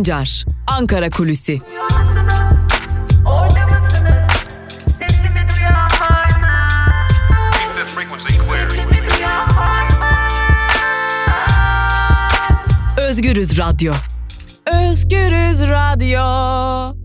Sancar, Ankara Kulüsi. Özgürüz Radyo. Özgürüz Radyo.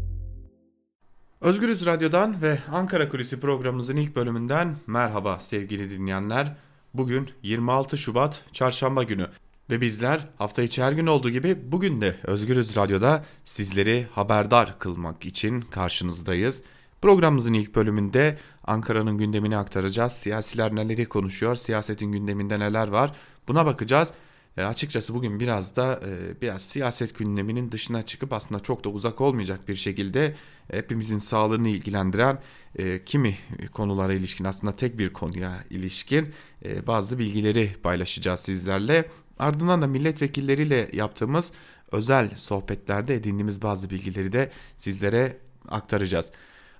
Özgürüz Radyo'dan ve Ankara Kulisi programımızın ilk bölümünden merhaba sevgili dinleyenler. Bugün 26 Şubat Çarşamba günü ve bizler hafta içi her gün olduğu gibi bugün de Özgürüz Radyo'da sizleri haberdar kılmak için karşınızdayız. Programımızın ilk bölümünde Ankara'nın gündemini aktaracağız. Siyasiler neleri konuşuyor, siyasetin gündeminde neler var buna bakacağız. E, açıkçası bugün biraz da e, biraz siyaset gündeminin dışına çıkıp aslında çok da uzak olmayacak bir şekilde hepimizin sağlığını ilgilendiren e, kimi konulara ilişkin aslında tek bir konuya ilişkin e, bazı bilgileri paylaşacağız sizlerle. Ardından da milletvekilleriyle yaptığımız özel sohbetlerde edindiğimiz bazı bilgileri de sizlere aktaracağız.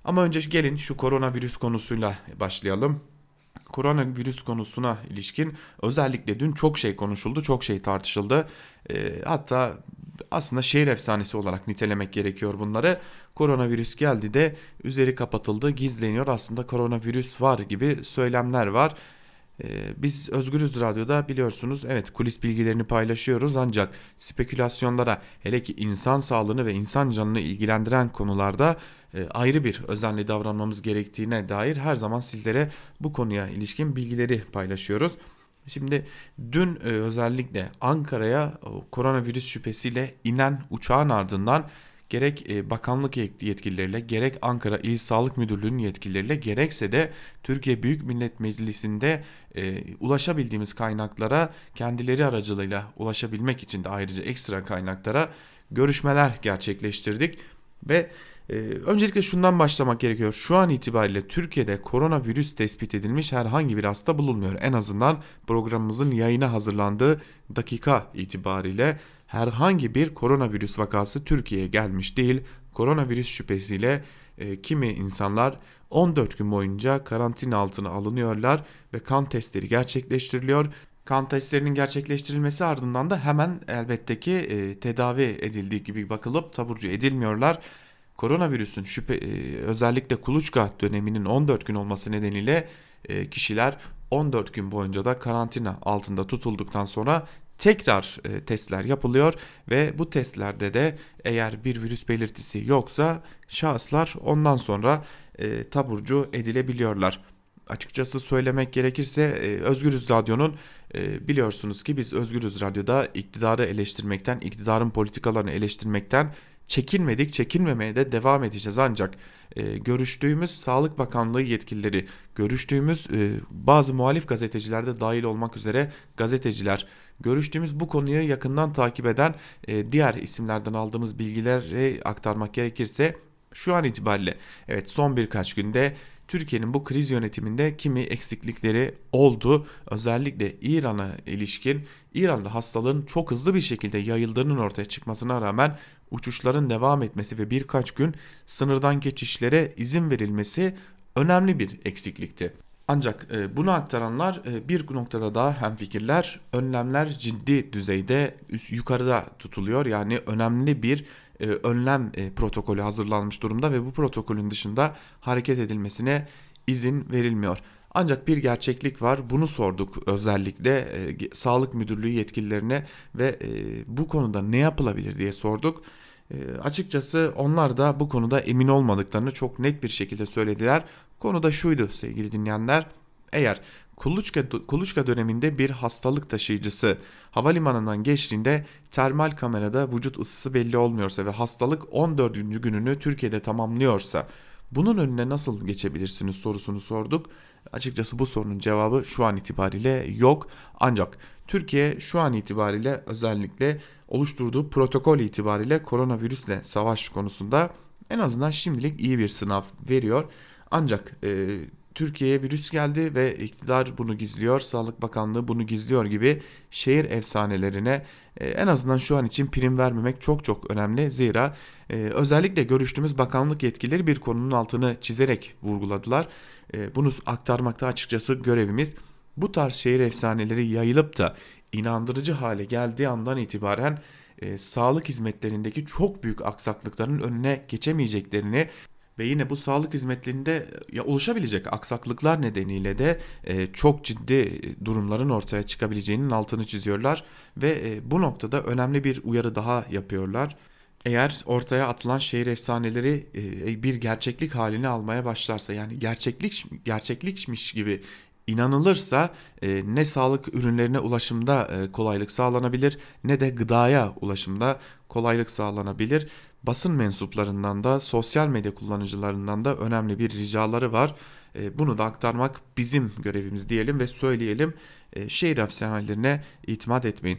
Ama önce gelin şu koronavirüs konusuyla başlayalım. Koronavirüs konusuna ilişkin özellikle dün çok şey konuşuldu, çok şey tartışıldı. E, hatta aslında şehir efsanesi olarak nitelemek gerekiyor bunları. Koronavirüs geldi de üzeri kapatıldı, gizleniyor. Aslında koronavirüs var gibi söylemler var. Ee, biz Özgürüz Radyo'da biliyorsunuz evet kulis bilgilerini paylaşıyoruz ancak spekülasyonlara hele ki insan sağlığını ve insan canını ilgilendiren konularda e, ayrı bir özenli davranmamız gerektiğine dair her zaman sizlere bu konuya ilişkin bilgileri paylaşıyoruz. Şimdi dün e, özellikle Ankara'ya koronavirüs şüphesiyle inen uçağın ardından gerek e, bakanlık yetkilileriyle gerek Ankara İl Sağlık Müdürlüğü'nün yetkilileriyle gerekse de Türkiye Büyük Millet Meclisi'nde e, ulaşabildiğimiz kaynaklara kendileri aracılığıyla ulaşabilmek için de ayrıca ekstra kaynaklara görüşmeler gerçekleştirdik ve ee, öncelikle şundan başlamak gerekiyor. Şu an itibariyle Türkiye'de koronavirüs tespit edilmiş herhangi bir hasta bulunmuyor. En azından programımızın yayına hazırlandığı dakika itibariyle herhangi bir koronavirüs vakası Türkiye'ye gelmiş değil. Koronavirüs şüphesiyle e, kimi insanlar 14 gün boyunca karantina altına alınıyorlar ve kan testleri gerçekleştiriliyor. Kan testlerinin gerçekleştirilmesi ardından da hemen elbette ki e, tedavi edildiği gibi bakılıp taburcu edilmiyorlar. Koronavirüsün şüphe e, özellikle kuluçka döneminin 14 gün olması nedeniyle e, kişiler 14 gün boyunca da karantina altında tutulduktan sonra tekrar e, testler yapılıyor ve bu testlerde de eğer bir virüs belirtisi yoksa şahıslar ondan sonra e, taburcu edilebiliyorlar. Açıkçası söylemek gerekirse e, Özgürüz Radyo'nun e, biliyorsunuz ki biz Özgürüz Radyo'da iktidarı eleştirmekten, iktidarın politikalarını eleştirmekten çekinmedik, çekinmemeye de devam edeceğiz. Ancak e, görüştüğümüz Sağlık Bakanlığı yetkilileri, görüştüğümüz e, bazı muhalif gazeteciler de dahil olmak üzere gazeteciler, görüştüğümüz bu konuyu yakından takip eden e, diğer isimlerden aldığımız bilgileri aktarmak gerekirse şu an itibariyle evet son birkaç günde Türkiye'nin bu kriz yönetiminde kimi eksiklikleri oldu. Özellikle İran'a ilişkin İran'da hastalığın çok hızlı bir şekilde yayıldığının ortaya çıkmasına rağmen uçuşların devam etmesi ve birkaç gün sınırdan geçişlere izin verilmesi önemli bir eksiklikti. Ancak e, bunu aktaranlar e, bir noktada daha hemfikirler önlemler ciddi düzeyde yukarıda tutuluyor. Yani önemli bir e, önlem protokolü hazırlanmış durumda ve bu protokolün dışında hareket edilmesine izin verilmiyor. Ancak bir gerçeklik var. Bunu sorduk özellikle e, Sağlık Müdürlüğü yetkililerine ve e, bu konuda ne yapılabilir diye sorduk. E, açıkçası onlar da bu konuda emin olmadıklarını çok net bir şekilde söylediler. Konu da şuydu sevgili dinleyenler. Eğer kuluçka, kuluçka döneminde bir hastalık taşıyıcısı havalimanından geçtiğinde termal kamerada vücut ısısı belli olmuyorsa ve hastalık 14. gününü Türkiye'de tamamlıyorsa bunun önüne nasıl geçebilirsiniz sorusunu sorduk. Açıkçası bu sorunun cevabı şu an itibariyle yok. Ancak Türkiye şu an itibariyle özellikle oluşturduğu protokol itibariyle koronavirüsle savaş konusunda en azından şimdilik iyi bir sınav veriyor. Ancak e, Türkiye'ye virüs geldi ve iktidar bunu gizliyor, Sağlık Bakanlığı bunu gizliyor gibi şehir efsanelerine e, en azından şu an için prim vermemek çok çok önemli. Zira e, özellikle görüştüğümüz bakanlık yetkilileri bir konunun altını çizerek vurguladılar. E, bunu aktarmakta açıkçası görevimiz. Bu tarz şehir efsaneleri yayılıp da inandırıcı hale geldiği andan itibaren e, sağlık hizmetlerindeki çok büyük aksaklıkların önüne geçemeyeceklerini ve yine bu sağlık hizmetlerinde ya oluşabilecek aksaklıklar nedeniyle de e, çok ciddi durumların ortaya çıkabileceğinin altını çiziyorlar ve e, bu noktada önemli bir uyarı daha yapıyorlar. Eğer ortaya atılan şehir efsaneleri e, bir gerçeklik halini almaya başlarsa yani gerçeklik gerçeklikmiş gibi inanılırsa e, ne sağlık ürünlerine ulaşımda e, kolaylık sağlanabilir ne de gıdaya ulaşımda kolaylık sağlanabilir. Basın mensuplarından da sosyal medya kullanıcılarından da önemli bir ricaları var. E, bunu da aktarmak bizim görevimiz diyelim ve söyleyelim. E, şehir efsanelerine itimat etmeyin.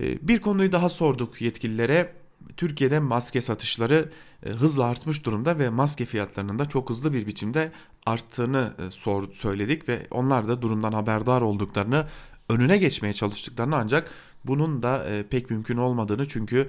E, bir konuyu daha sorduk yetkililere Türkiye'de maske satışları hızla artmış durumda ve maske fiyatlarının da çok hızlı bir biçimde arttığını söyledik ve onlar da durumdan haberdar olduklarını önüne geçmeye çalıştıklarını ancak bunun da e, pek mümkün olmadığını çünkü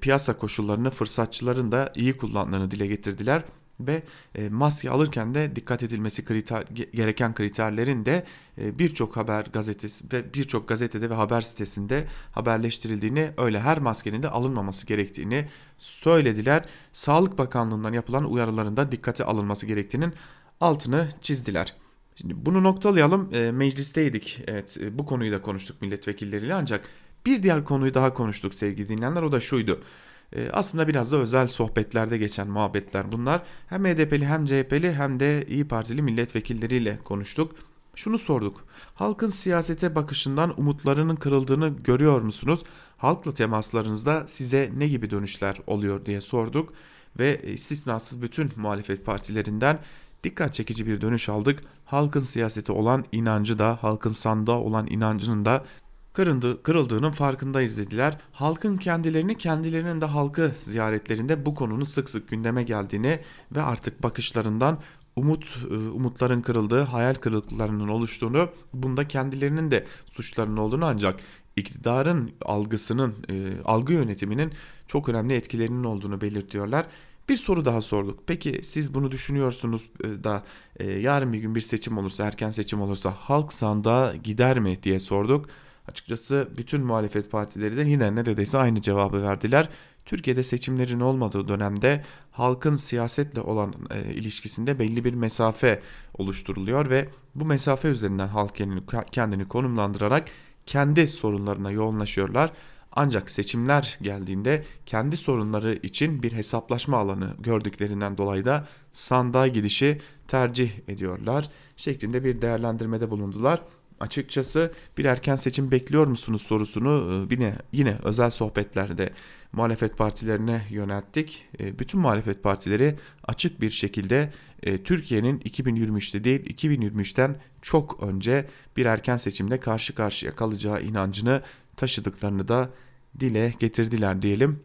piyasa koşullarını fırsatçıların da iyi kullandığını dile getirdiler ve e, maske alırken de dikkat edilmesi kriter, gereken kriterlerin de e, birçok haber gazetesi ve birçok gazetede ve haber sitesinde haberleştirildiğini öyle her maskenin de alınmaması gerektiğini söylediler. Sağlık Bakanlığı'ndan yapılan uyarılarında dikkate alınması gerektiğinin altını çizdiler. Şimdi bunu noktalayalım. E, meclisteydik. Evet e, bu konuyu da konuştuk milletvekilleriyle ancak bir diğer konuyu daha konuştuk sevgili dinleyenler o da şuydu. Ee, aslında biraz da özel sohbetlerde geçen muhabbetler bunlar. Hem HDP'li hem CHP'li hem de İyi Partili milletvekilleriyle konuştuk. Şunu sorduk. Halkın siyasete bakışından umutlarının kırıldığını görüyor musunuz? Halkla temaslarınızda size ne gibi dönüşler oluyor diye sorduk ve istisnasız bütün muhalefet partilerinden dikkat çekici bir dönüş aldık. Halkın siyasete olan inancı da, halkın sandığa olan inancının da kırındı, kırıldığının farkındayız dediler. Halkın kendilerini kendilerinin de halkı ziyaretlerinde bu konunun sık sık gündeme geldiğini ve artık bakışlarından umut e, umutların kırıldığı, hayal kırıklıklarının oluştuğunu, bunda kendilerinin de suçlarının olduğunu ancak iktidarın algısının, e, algı yönetiminin çok önemli etkilerinin olduğunu belirtiyorlar. Bir soru daha sorduk. Peki siz bunu düşünüyorsunuz e, da yarın bir gün bir seçim olursa, erken seçim olursa halk sandığa gider mi diye sorduk. Açıkçası bütün muhalefet partileri de yine neredeyse aynı cevabı verdiler. Türkiye'de seçimlerin olmadığı dönemde halkın siyasetle olan e, ilişkisinde belli bir mesafe oluşturuluyor ve bu mesafe üzerinden halk kendini, kendini konumlandırarak kendi sorunlarına yoğunlaşıyorlar. Ancak seçimler geldiğinde kendi sorunları için bir hesaplaşma alanı gördüklerinden dolayı da sandığa gidişi tercih ediyorlar şeklinde bir değerlendirmede bulundular açıkçası bir erken seçim bekliyor musunuz sorusunu e, yine yine özel sohbetlerde muhalefet partilerine yönelttik. E, bütün muhalefet partileri açık bir şekilde e, Türkiye'nin 2023'te değil 2023'ten çok önce bir erken seçimde karşı karşıya kalacağı inancını taşıdıklarını da dile getirdiler diyelim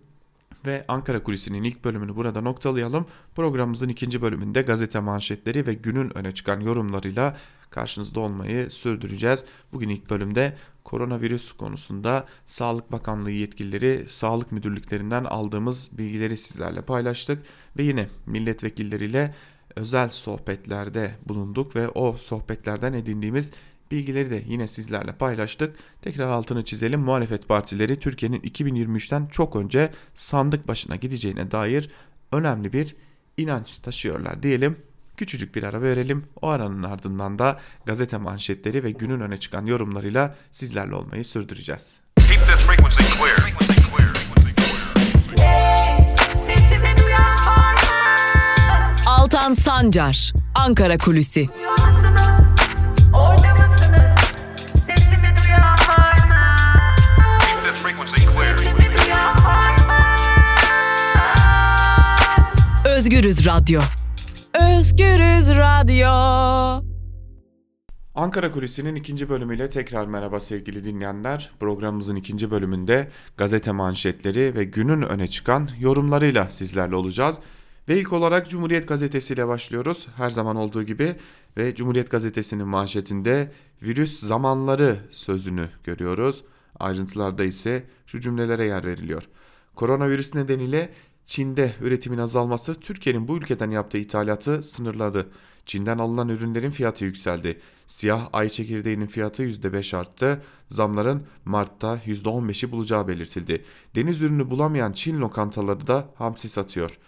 ve Ankara Kulisi'nin ilk bölümünü burada noktalayalım. Programımızın ikinci bölümünde gazete manşetleri ve günün öne çıkan yorumlarıyla karşınızda olmayı sürdüreceğiz. Bugün ilk bölümde koronavirüs konusunda Sağlık Bakanlığı yetkilileri, sağlık müdürlüklerinden aldığımız bilgileri sizlerle paylaştık ve yine milletvekilleriyle özel sohbetlerde bulunduk ve o sohbetlerden edindiğimiz bilgileri de yine sizlerle paylaştık. Tekrar altını çizelim. Muhalefet partileri Türkiye'nin 2023'ten çok önce sandık başına gideceğine dair önemli bir inanç taşıyorlar diyelim. Küçücük bir ara verelim. O aranın ardından da gazete manşetleri ve günün öne çıkan yorumlarıyla sizlerle olmayı sürdüreceğiz. Altan Sancar, Ankara Kulüsi. Özgürüz Radyo. Özgürüz Radyo. Ankara Kulisi'nin ikinci bölümüyle tekrar merhaba sevgili dinleyenler. Programımızın ikinci bölümünde gazete manşetleri ve günün öne çıkan yorumlarıyla sizlerle olacağız. Ve ilk olarak Cumhuriyet Gazetesi ile başlıyoruz. Her zaman olduğu gibi ve Cumhuriyet Gazetesi'nin manşetinde virüs zamanları sözünü görüyoruz. Ayrıntılarda ise şu cümlelere yer veriliyor. Koronavirüs nedeniyle Çin'de üretimin azalması Türkiye'nin bu ülkeden yaptığı ithalatı sınırladı. Çin'den alınan ürünlerin fiyatı yükseldi. Siyah ay çekirdeğinin fiyatı %5 arttı. Zamların Mart'ta %15'i bulacağı belirtildi. Deniz ürünü bulamayan Çin lokantaları da hamsi satıyor.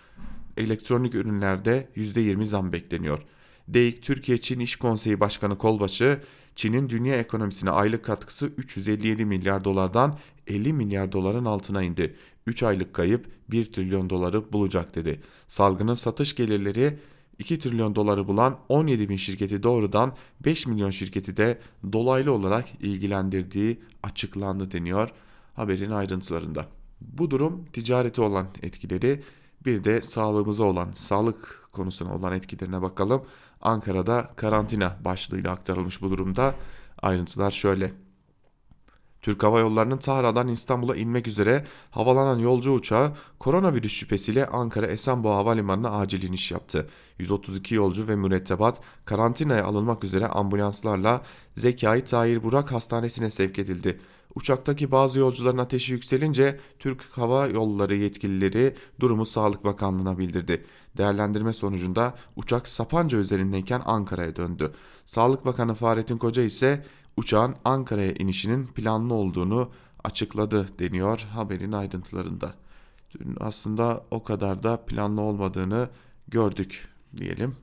Elektronik ürünlerde %20 zam bekleniyor. DEİK Türkiye Çin İş Konseyi Başkanı Kolbaşı, Çin'in dünya ekonomisine aylık katkısı 357 milyar dolardan 50 milyar doların altına indi. 3 aylık kayıp 1 trilyon doları bulacak dedi. Salgının satış gelirleri 2 trilyon doları bulan 17 bin şirketi doğrudan 5 milyon şirketi de dolaylı olarak ilgilendirdiği açıklandı deniyor haberin ayrıntılarında. Bu durum ticareti olan etkileri bir de sağlığımıza olan sağlık konusuna olan etkilerine bakalım. Ankara'da karantina başlığıyla aktarılmış bu durumda. Ayrıntılar şöyle. Türk Hava Yolları'nın Tahra'dan İstanbul'a inmek üzere havalanan yolcu uçağı koronavirüs şüphesiyle Ankara Esenboğa Havalimanı'na acil iniş yaptı. 132 yolcu ve mürettebat karantinaya alınmak üzere ambulanslarla Zekai Tahir Burak Hastanesi'ne sevk edildi. Uçaktaki bazı yolcuların ateşi yükselince Türk Hava Yolları yetkilileri durumu Sağlık Bakanlığı'na bildirdi. Değerlendirme sonucunda uçak Sapanca üzerindeyken Ankara'ya döndü. Sağlık Bakanı Fahrettin Koca ise uçağın Ankara'ya inişinin planlı olduğunu açıkladı deniyor haberin ayrıntılarında. Dün aslında o kadar da planlı olmadığını gördük diyelim.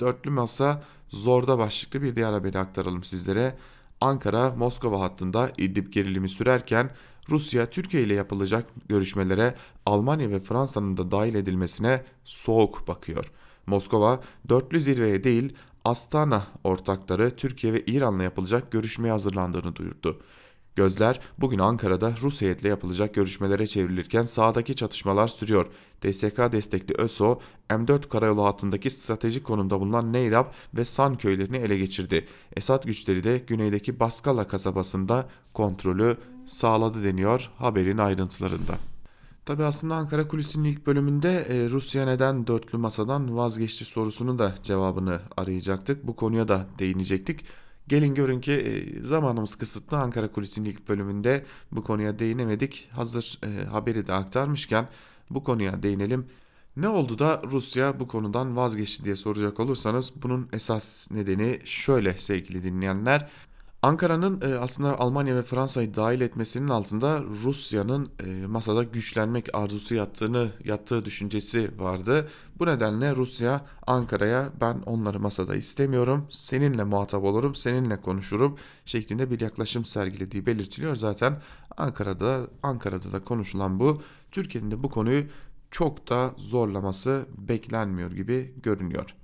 Dörtlü masa zorda başlıklı bir diğer haberi aktaralım sizlere. Ankara-Moskova hattında İdlib gerilimi sürerken Rusya Türkiye ile yapılacak görüşmelere Almanya ve Fransa'nın da dahil edilmesine soğuk bakıyor. Moskova dörtlü zirveye değil Astana ortakları Türkiye ve İran'la yapılacak görüşmeye hazırlandığını duyurdu. Gözler bugün Ankara'da Rus heyetle yapılacak görüşmelere çevrilirken sahadaki çatışmalar sürüyor. DSK destekli ÖSO, M4 karayolu hattındaki stratejik konumda bulunan Neyrab ve San köylerini ele geçirdi. Esad güçleri de güneydeki Baskala kasabasında kontrolü sağladı deniyor haberin ayrıntılarında. Tabi aslında Ankara Kulisi'nin ilk bölümünde e, Rusya neden dörtlü masadan vazgeçti sorusunun da cevabını arayacaktık. Bu konuya da değinecektik. Gelin görün ki e, zamanımız kısıtlı Ankara Kulisi'nin ilk bölümünde bu konuya değinemedik. Hazır e, haberi de aktarmışken bu konuya değinelim. Ne oldu da Rusya bu konudan vazgeçti diye soracak olursanız bunun esas nedeni şöyle sevgili dinleyenler. Ankara'nın e, aslında Almanya ve Fransa'yı dahil etmesinin altında Rusya'nın e, masada güçlenmek arzusu yattığını yattığı düşüncesi vardı. Bu nedenle Rusya Ankara'ya ben onları masada istemiyorum, seninle muhatap olurum, seninle konuşurum şeklinde bir yaklaşım sergilediği belirtiliyor. Zaten Ankara'da Ankara'da da konuşulan bu. Türkiye'nin de bu konuyu çok da zorlaması beklenmiyor gibi görünüyor.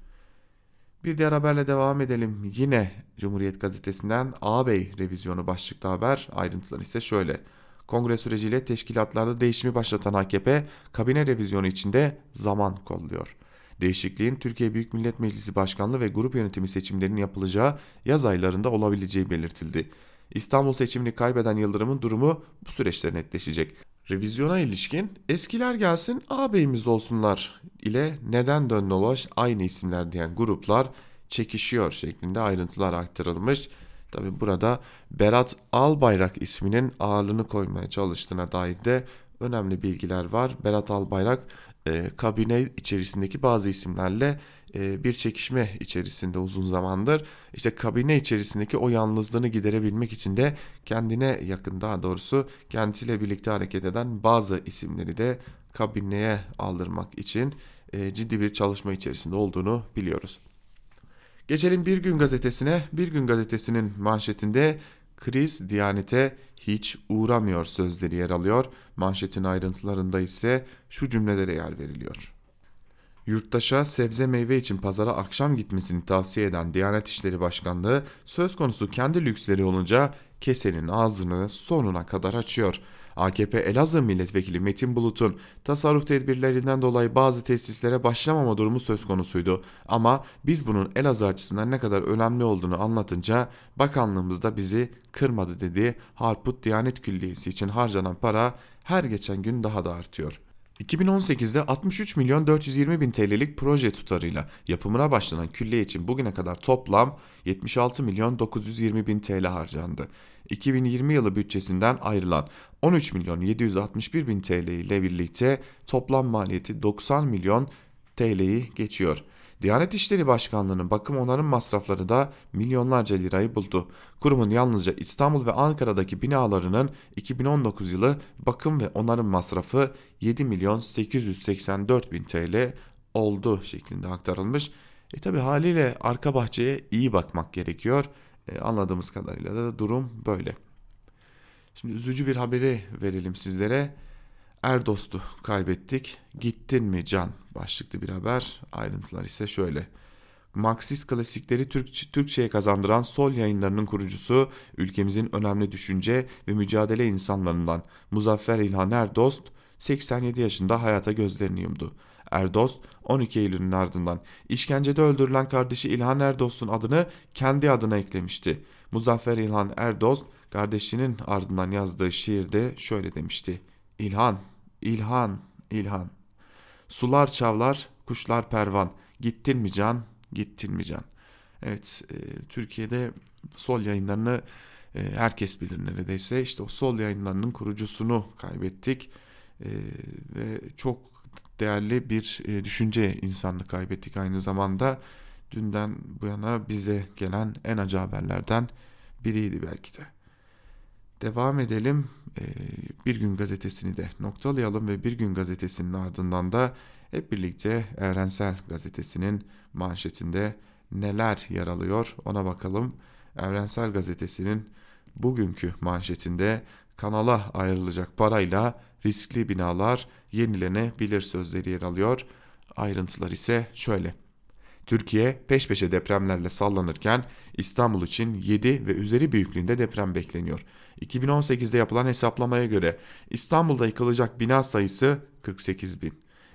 Bir diğer haberle devam edelim. Yine Cumhuriyet Gazetesi'nden ağabey revizyonu başlıklı haber. Ayrıntılar ise şöyle. Kongre süreciyle teşkilatlarda değişimi başlatan AKP kabine revizyonu içinde zaman kolluyor. Değişikliğin Türkiye Büyük Millet Meclisi Başkanlığı ve grup yönetimi seçimlerinin yapılacağı yaz aylarında olabileceği belirtildi. İstanbul seçimini kaybeden Yıldırım'ın durumu bu süreçte netleşecek. Revizyona ilişkin eskiler gelsin ağabeyimiz olsunlar ile neden dön dolaş aynı isimler diyen gruplar çekişiyor şeklinde ayrıntılar aktarılmış. Tabi burada Berat Albayrak isminin ağırlığını koymaya çalıştığına dair de önemli bilgiler var. Berat Albayrak e, kabine içerisindeki bazı isimlerle bir çekişme içerisinde uzun zamandır. İşte kabine içerisindeki o yalnızlığını giderebilmek için de kendine yakın daha doğrusu kendisiyle birlikte hareket eden bazı isimleri de kabineye aldırmak için e, ciddi bir çalışma içerisinde olduğunu biliyoruz. Geçelim Bir Gün Gazetesi'ne. Bir Gün Gazetesi'nin manşetinde kriz Diyanet'e hiç uğramıyor sözleri yer alıyor. Manşetin ayrıntılarında ise şu cümlelere yer veriliyor. Yurttaşa sebze meyve için pazara akşam gitmesini tavsiye eden Diyanet İşleri Başkanlığı söz konusu kendi lüksleri olunca kesenin ağzını sonuna kadar açıyor. AKP Elazığ Milletvekili Metin Bulut'un tasarruf tedbirlerinden dolayı bazı tesislere başlamama durumu söz konusuydu. Ama biz bunun Elazığ açısından ne kadar önemli olduğunu anlatınca bakanlığımız da bizi kırmadı dedi. Harput Diyanet Külliyesi için harcanan para her geçen gün daha da artıyor. 2018'de 63 milyon 420 bin TL'lik proje tutarıyla yapımına başlanan külle için bugüne kadar toplam 76 milyon 920 bin TL harcandı. 2020 yılı bütçesinden ayrılan 13 milyon 761 bin TL ile birlikte toplam maliyeti 90 milyon TL'yi geçiyor. Diyanet İşleri Başkanlığı'nın bakım onarım masrafları da milyonlarca lirayı buldu. Kurumun yalnızca İstanbul ve Ankara'daki binalarının 2019 yılı bakım ve onarım masrafı 7 milyon 884 bin TL oldu şeklinde aktarılmış. E tabi haliyle arka bahçeye iyi bakmak gerekiyor. E, anladığımız kadarıyla da durum böyle. Şimdi üzücü bir haberi verelim sizlere. Erdost'u kaybettik. Gittin mi can başlıklı bir haber. Ayrıntılar ise şöyle. Marksist klasikleri Türk, Türkçe'ye kazandıran Sol yayınlarının kurucusu, ülkemizin önemli düşünce ve mücadele insanlarından Muzaffer İlhan Erdost 87 yaşında hayata gözlerini yumdu. Erdost 12 Eylül'ün ardından işkencede öldürülen kardeşi İlhan Erdost'un adını kendi adına eklemişti. Muzaffer İlhan Erdost kardeşinin ardından yazdığı şiirde şöyle demişti. İlhan, İlhan, İlhan. Sular çavlar, kuşlar pervan. Gittin mi can, gittin mi can? Evet, e, Türkiye'de sol yayınlarını e, herkes bilir neredeyse. İşte o sol yayınlarının kurucusunu kaybettik. E, ve çok değerli bir e, düşünce insanını kaybettik aynı zamanda. Dünden bu yana bize gelen en acı haberlerden biriydi belki de. Devam edelim. Ee, bir Gün Gazetesi'ni de noktalayalım ve Bir Gün Gazetesi'nin ardından da hep birlikte Evrensel Gazetesi'nin manşetinde neler yer alıyor ona bakalım. Evrensel Gazetesi'nin bugünkü manşetinde kanala ayrılacak parayla riskli binalar yenilenebilir sözleri yer alıyor. Ayrıntılar ise şöyle. Türkiye peş peşe depremlerle sallanırken İstanbul için 7 ve üzeri büyüklüğünde deprem bekleniyor. 2018'de yapılan hesaplamaya göre İstanbul'da yıkılacak bina sayısı 48 bin.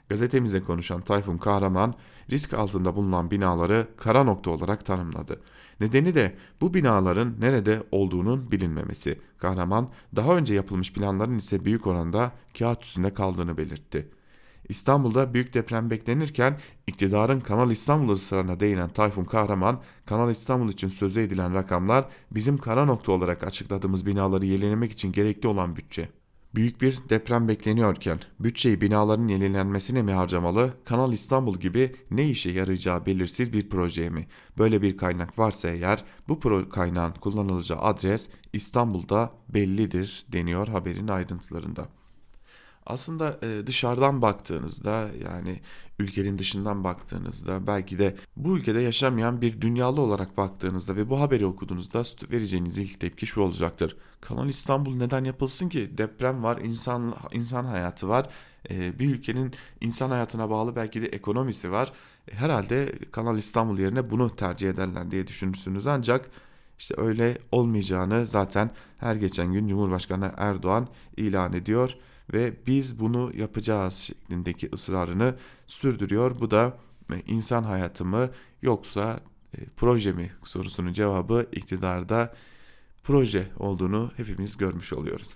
Gazetemize konuşan Tayfun Kahraman risk altında bulunan binaları kara nokta olarak tanımladı. Nedeni de bu binaların nerede olduğunun bilinmemesi. Kahraman daha önce yapılmış planların ise büyük oranda kağıt üstünde kaldığını belirtti. İstanbul'da büyük deprem beklenirken iktidarın Kanal İstanbul ısrarına değinen Tayfun Kahraman, Kanal İstanbul için sözü edilen rakamlar bizim kara nokta olarak açıkladığımız binaları yenilemek için gerekli olan bütçe. Büyük bir deprem bekleniyorken bütçeyi binaların yenilenmesine mi harcamalı, Kanal İstanbul gibi ne işe yarayacağı belirsiz bir projeye mi? Böyle bir kaynak varsa eğer bu kaynağın kullanılacağı adres İstanbul'da bellidir deniyor haberin ayrıntılarında. Aslında e, dışarıdan baktığınızda yani ülkenin dışından baktığınızda belki de bu ülkede yaşamayan bir dünyalı olarak baktığınızda ve bu haberi okuduğunuzda vereceğiniz ilk tepki şu olacaktır. Kanal İstanbul neden yapılsın ki? Deprem var, insan insan hayatı var. E, bir ülkenin insan hayatına bağlı belki de ekonomisi var. E, herhalde Kanal İstanbul yerine bunu tercih ederler diye düşünürsünüz ancak işte öyle olmayacağını zaten her geçen gün Cumhurbaşkanı Erdoğan ilan ediyor ve biz bunu yapacağız şeklindeki ısrarını sürdürüyor. Bu da e, insan hayatı mı yoksa e, proje mi sorusunun cevabı iktidarda proje olduğunu hepimiz görmüş oluyoruz.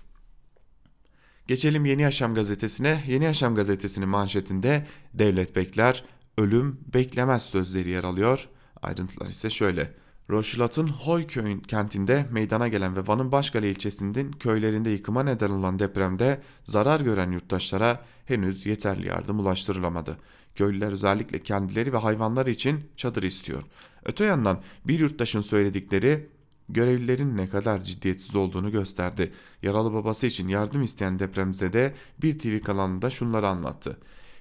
Geçelim Yeni Yaşam gazetesine. Yeni Yaşam gazetesinin manşetinde devlet bekler, ölüm beklemez sözleri yer alıyor. Ayrıntılar ise şöyle. Roşlat'ın Hoy köyün kentinde meydana gelen ve Van'ın Başkale ilçesinin köylerinde yıkıma neden olan depremde zarar gören yurttaşlara henüz yeterli yardım ulaştırılamadı. Köylüler özellikle kendileri ve hayvanları için çadır istiyor. Öte yandan bir yurttaşın söyledikleri görevlilerin ne kadar ciddiyetsiz olduğunu gösterdi. Yaralı babası için yardım isteyen depremzede bir TV kanalında şunları anlattı.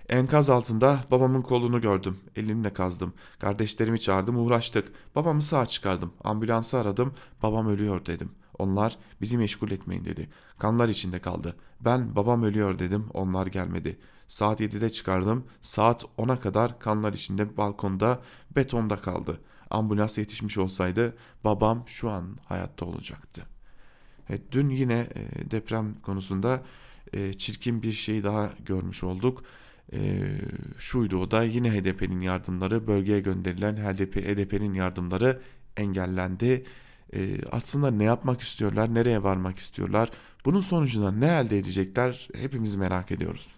Enkaz altında babamın kolunu gördüm. Elimle kazdım. Kardeşlerimi çağırdım uğraştık. Babamı sağ çıkardım. Ambulansı aradım. Babam ölüyor dedim. Onlar bizi meşgul etmeyin dedi. Kanlar içinde kaldı. Ben babam ölüyor dedim. Onlar gelmedi. Saat 7'de çıkardım. Saat 10'a kadar kanlar içinde balkonda betonda kaldı. Ambulans yetişmiş olsaydı babam şu an hayatta olacaktı. Evet, dün yine e, deprem konusunda e, çirkin bir şey daha görmüş olduk e, şuydu o da yine HDP'nin yardımları bölgeye gönderilen HDP, HDP'nin yardımları engellendi. E, aslında ne yapmak istiyorlar, nereye varmak istiyorlar, bunun sonucunda ne elde edecekler hepimiz merak ediyoruz.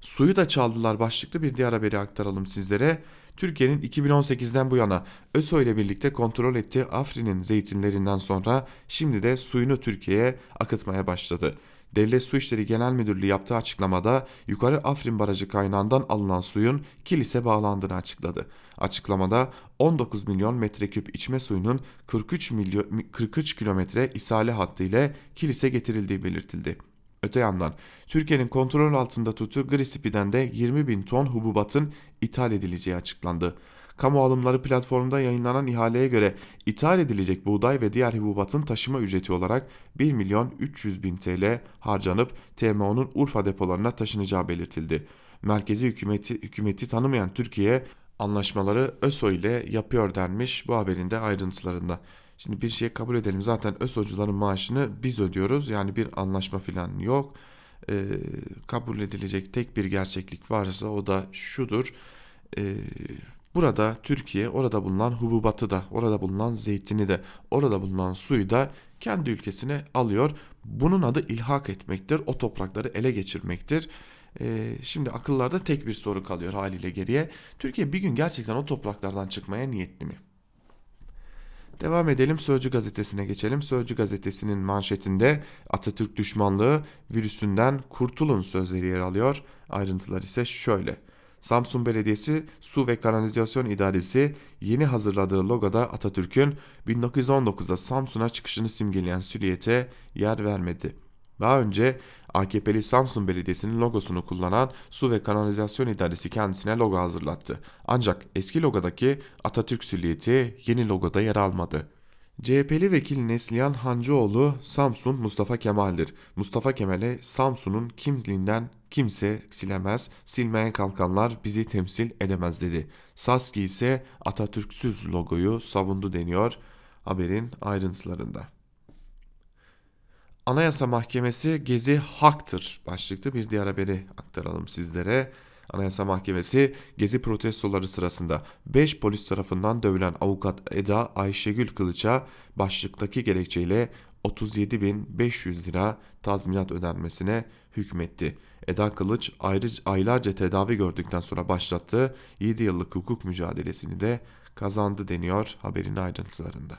Suyu da çaldılar başlıklı bir diğer haberi aktaralım sizlere. Türkiye'nin 2018'den bu yana ÖSO ile birlikte kontrol ettiği Afrin'in zeytinlerinden sonra şimdi de suyunu Türkiye'ye akıtmaya başladı. Devlet Su İşleri Genel Müdürlüğü yaptığı açıklamada yukarı Afrin Barajı kaynağından alınan suyun kilise bağlandığını açıkladı. Açıklamada 19 milyon metreküp içme suyunun 43 milyon 43 kilometre isale hattı ile kilise getirildiği belirtildi. Öte yandan Türkiye'nin kontrol altında tuttuğu Grisipi'den de 20 bin ton hububatın ithal edileceği açıklandı. Kamu alımları platformunda yayınlanan ihaleye göre ithal edilecek buğday ve diğer hububatın taşıma ücreti olarak 1 milyon 300 bin TL harcanıp TMO'nun Urfa depolarına taşınacağı belirtildi. Merkezi hükümeti, hükümeti tanımayan Türkiye anlaşmaları ÖSO ile yapıyor denmiş bu haberin de ayrıntılarında. Şimdi bir şey kabul edelim zaten ÖSO'cuların maaşını biz ödüyoruz yani bir anlaşma falan yok. Ee, kabul edilecek tek bir gerçeklik varsa o da şudur. Ee, burada Türkiye orada bulunan hububatı da orada bulunan zeytini de orada bulunan suyu da kendi ülkesine alıyor. Bunun adı ilhak etmektir o toprakları ele geçirmektir. Ee, şimdi akıllarda tek bir soru kalıyor haliyle geriye. Türkiye bir gün gerçekten o topraklardan çıkmaya niyetli mi? Devam edelim Sözcü gazetesine geçelim. Sözcü gazetesinin manşetinde Atatürk düşmanlığı virüsünden kurtulun sözleri yer alıyor. Ayrıntılar ise şöyle. Samsun Belediyesi Su ve Kanalizasyon İdaresi yeni hazırladığı logoda Atatürk'ün 1919'da Samsun'a çıkışını simgeleyen silüete yer vermedi. Daha önce AKP'li Samsun Belediyesi'nin logosunu kullanan Su ve Kanalizasyon İdaresi kendisine logo hazırlattı. Ancak eski logodaki Atatürk silüeti yeni logoda yer almadı. CHP'li vekil Neslihan Hancıoğlu Samsun Mustafa Kemal'dir. Mustafa Kemal'e Samsun'un kimliğinden kimse silemez, silmeye kalkanlar bizi temsil edemez dedi. Saski ise Atatürksüz logoyu savundu deniyor haberin ayrıntılarında. Anayasa Mahkemesi gezi haktır başlıklı bir diğer haberi aktaralım sizlere. Anayasa Mahkemesi gezi protestoları sırasında 5 polis tarafından dövülen avukat Eda Ayşegül Kılıç'a başlıktaki gerekçeyle 37.500 lira tazminat ödenmesine hükmetti. Eda Kılıç ayrı, aylarca tedavi gördükten sonra başlattığı 7 yıllık hukuk mücadelesini de kazandı deniyor haberin ayrıntılarında.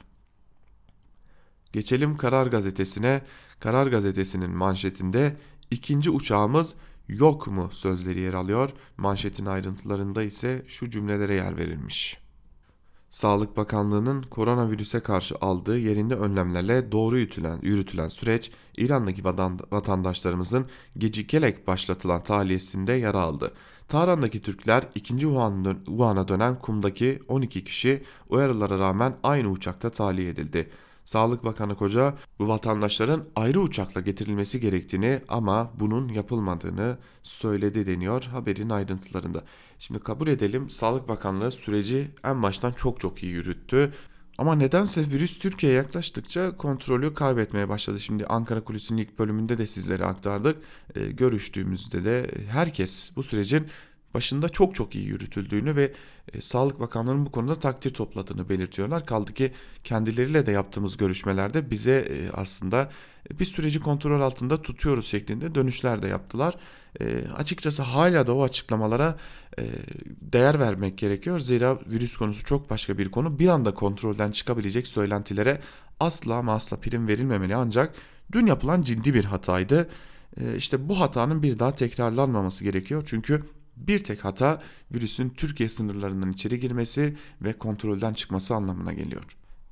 Geçelim Karar Gazetesi'ne. Karar Gazetesi'nin manşetinde ikinci uçağımız yok mu sözleri yer alıyor. Manşetin ayrıntılarında ise şu cümlelere yer verilmiş. Sağlık Bakanlığı'nın koronavirüse karşı aldığı yerinde önlemlerle doğru yürütülen, yürütülen süreç İran'daki vatandaşlarımızın gecikerek başlatılan tahliyesinde yer aldı. Tahran'daki Türkler 2. Wuhan'a dönen kumdaki 12 kişi uyarılara rağmen aynı uçakta tahliye edildi. Sağlık Bakanı Koca bu vatandaşların ayrı uçakla getirilmesi gerektiğini ama bunun yapılmadığını söyledi deniyor haberin ayrıntılarında. Şimdi kabul edelim Sağlık Bakanlığı süreci en baştan çok çok iyi yürüttü. Ama nedense virüs Türkiye'ye yaklaştıkça kontrolü kaybetmeye başladı. Şimdi Ankara Kulisi'nin ilk bölümünde de sizlere aktardık. E, görüştüğümüzde de herkes bu sürecin başında çok çok iyi yürütüldüğünü ve e, Sağlık Bakanlığı'nın bu konuda takdir topladığını belirtiyorlar. Kaldı ki kendileriyle de yaptığımız görüşmelerde bize e, aslında bir süreci kontrol altında tutuyoruz şeklinde dönüşler de yaptılar. E, açıkçası hala da o açıklamalara e, değer vermek gerekiyor. Zira virüs konusu çok başka bir konu. Bir anda kontrolden çıkabilecek söylentilere asla ama asla prim verilmemeli ancak dün yapılan ciddi bir hataydı. E, işte bu hatanın bir daha tekrarlanmaması gerekiyor. Çünkü bir tek hata virüsün Türkiye sınırlarından içeri girmesi ve kontrolden çıkması anlamına geliyor.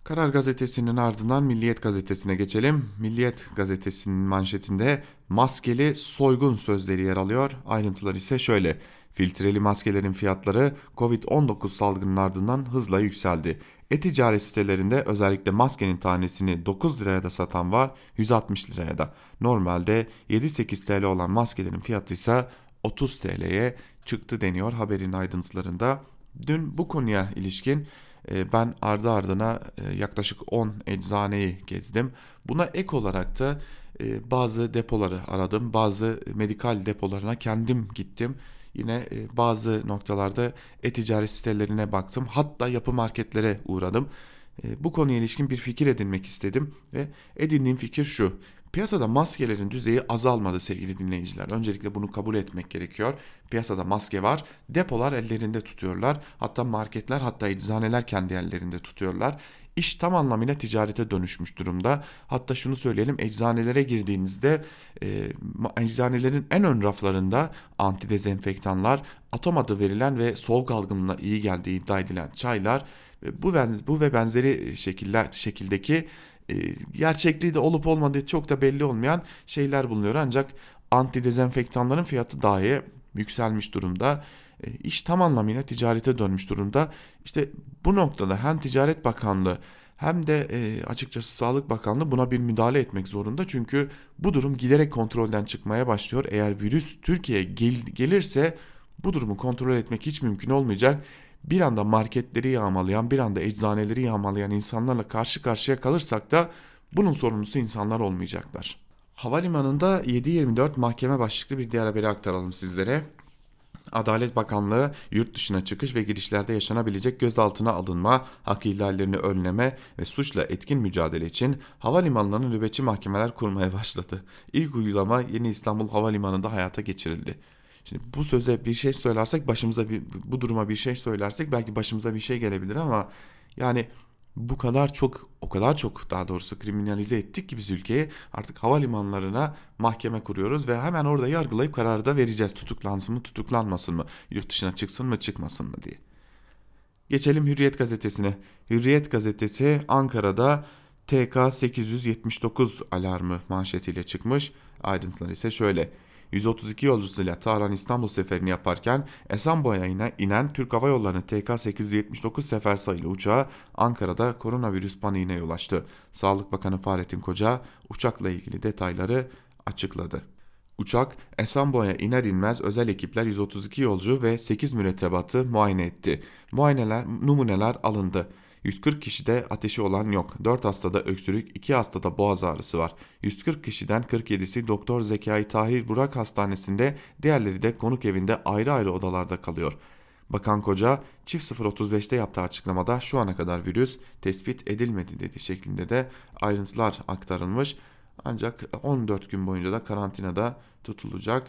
Karar gazetesinin ardından Milliyet gazetesine geçelim. Milliyet gazetesinin manşetinde maskeli soygun sözleri yer alıyor. Ayrıntılar ise şöyle. Filtreli maskelerin fiyatları Covid-19 salgının ardından hızla yükseldi. E-ticaret sitelerinde özellikle maskenin tanesini 9 liraya da satan var, 160 liraya da. Normalde 7-8 TL olan maskelerin fiyatı ise 30 TL'ye çıktı deniyor haberin ayrıntılarında. Dün bu konuya ilişkin e, ben ardı ardına e, yaklaşık 10 eczaneyi gezdim. Buna ek olarak da e, bazı depoları aradım. Bazı medikal depolarına kendim gittim. Yine bazı noktalarda e-ticaret sitelerine baktım. Hatta yapı marketlere uğradım. bu konuya ilişkin bir fikir edinmek istedim ve edindiğim fikir şu. Piyasada maskelerin düzeyi azalmadı sevgili dinleyiciler. Öncelikle bunu kabul etmek gerekiyor. Piyasada maske var. Depolar ellerinde tutuyorlar. Hatta marketler hatta eczaneler kendi ellerinde tutuyorlar. İş tam anlamıyla ticarete dönüşmüş durumda. Hatta şunu söyleyelim eczanelere girdiğinizde e, eczanelerin en ön raflarında antidezenfektanlar, atom adı verilen ve soğuk algınlığına iyi geldiği iddia edilen çaylar bu, bu ve benzeri şekiller şekildeki gerçekliği de olup olmadığı çok da belli olmayan şeyler bulunuyor. Ancak anti dezenfektanların fiyatı dahi yükselmiş durumda. E, iş tam anlamıyla ticarete dönmüş durumda. İşte bu noktada hem Ticaret Bakanlığı hem de e, açıkçası Sağlık Bakanlığı buna bir müdahale etmek zorunda. Çünkü bu durum giderek kontrolden çıkmaya başlıyor. Eğer virüs Türkiye'ye gel gelirse bu durumu kontrol etmek hiç mümkün olmayacak bir anda marketleri yağmalayan, bir anda eczaneleri yağmalayan insanlarla karşı karşıya kalırsak da bunun sorumlusu insanlar olmayacaklar. Havalimanında 7-24 mahkeme başlıklı bir diğer haberi aktaralım sizlere. Adalet Bakanlığı yurt dışına çıkış ve girişlerde yaşanabilecek gözaltına alınma, hak ihlallerini önleme ve suçla etkin mücadele için havalimanlarının nöbetçi mahkemeler kurmaya başladı. İlk uygulama Yeni İstanbul Havalimanı'nda hayata geçirildi. Şimdi bu söze bir şey söylersek başımıza bir, bu duruma bir şey söylersek belki başımıza bir şey gelebilir ama yani bu kadar çok o kadar çok daha doğrusu kriminalize ettik ki biz ülkeyi artık havalimanlarına mahkeme kuruyoruz ve hemen orada yargılayıp kararı da vereceğiz tutuklansın mı tutuklanmasın mı yurt dışına çıksın mı çıkmasın mı diye. Geçelim Hürriyet gazetesine. Hürriyet gazetesi Ankara'da TK 879 alarmı manşetiyle çıkmış. Ayrıntılar ise şöyle. 132 yolcusuyla Tahran İstanbul seferini yaparken Esenboy'a inen Türk Hava Yolları'nın TK-879 sefer sayılı uçağı Ankara'da koronavirüs paniğine yol açtı. Sağlık Bakanı Fahrettin Koca uçakla ilgili detayları açıkladı. Uçak Esenboy'a iner inmez özel ekipler 132 yolcu ve 8 mürettebatı muayene etti. Muayeneler, numuneler alındı. 140 kişide ateşi olan yok. 4 hastada öksürük, 2 hastada boğaz ağrısı var. 140 kişiden 47'si Doktor Zekai Tahir Burak Hastanesi'nde, diğerleri de konuk evinde ayrı ayrı odalarda kalıyor. Bakan Koca çift 035'te yaptığı açıklamada şu ana kadar virüs tespit edilmedi dedi şeklinde de ayrıntılar aktarılmış. Ancak 14 gün boyunca da karantinada tutulacak.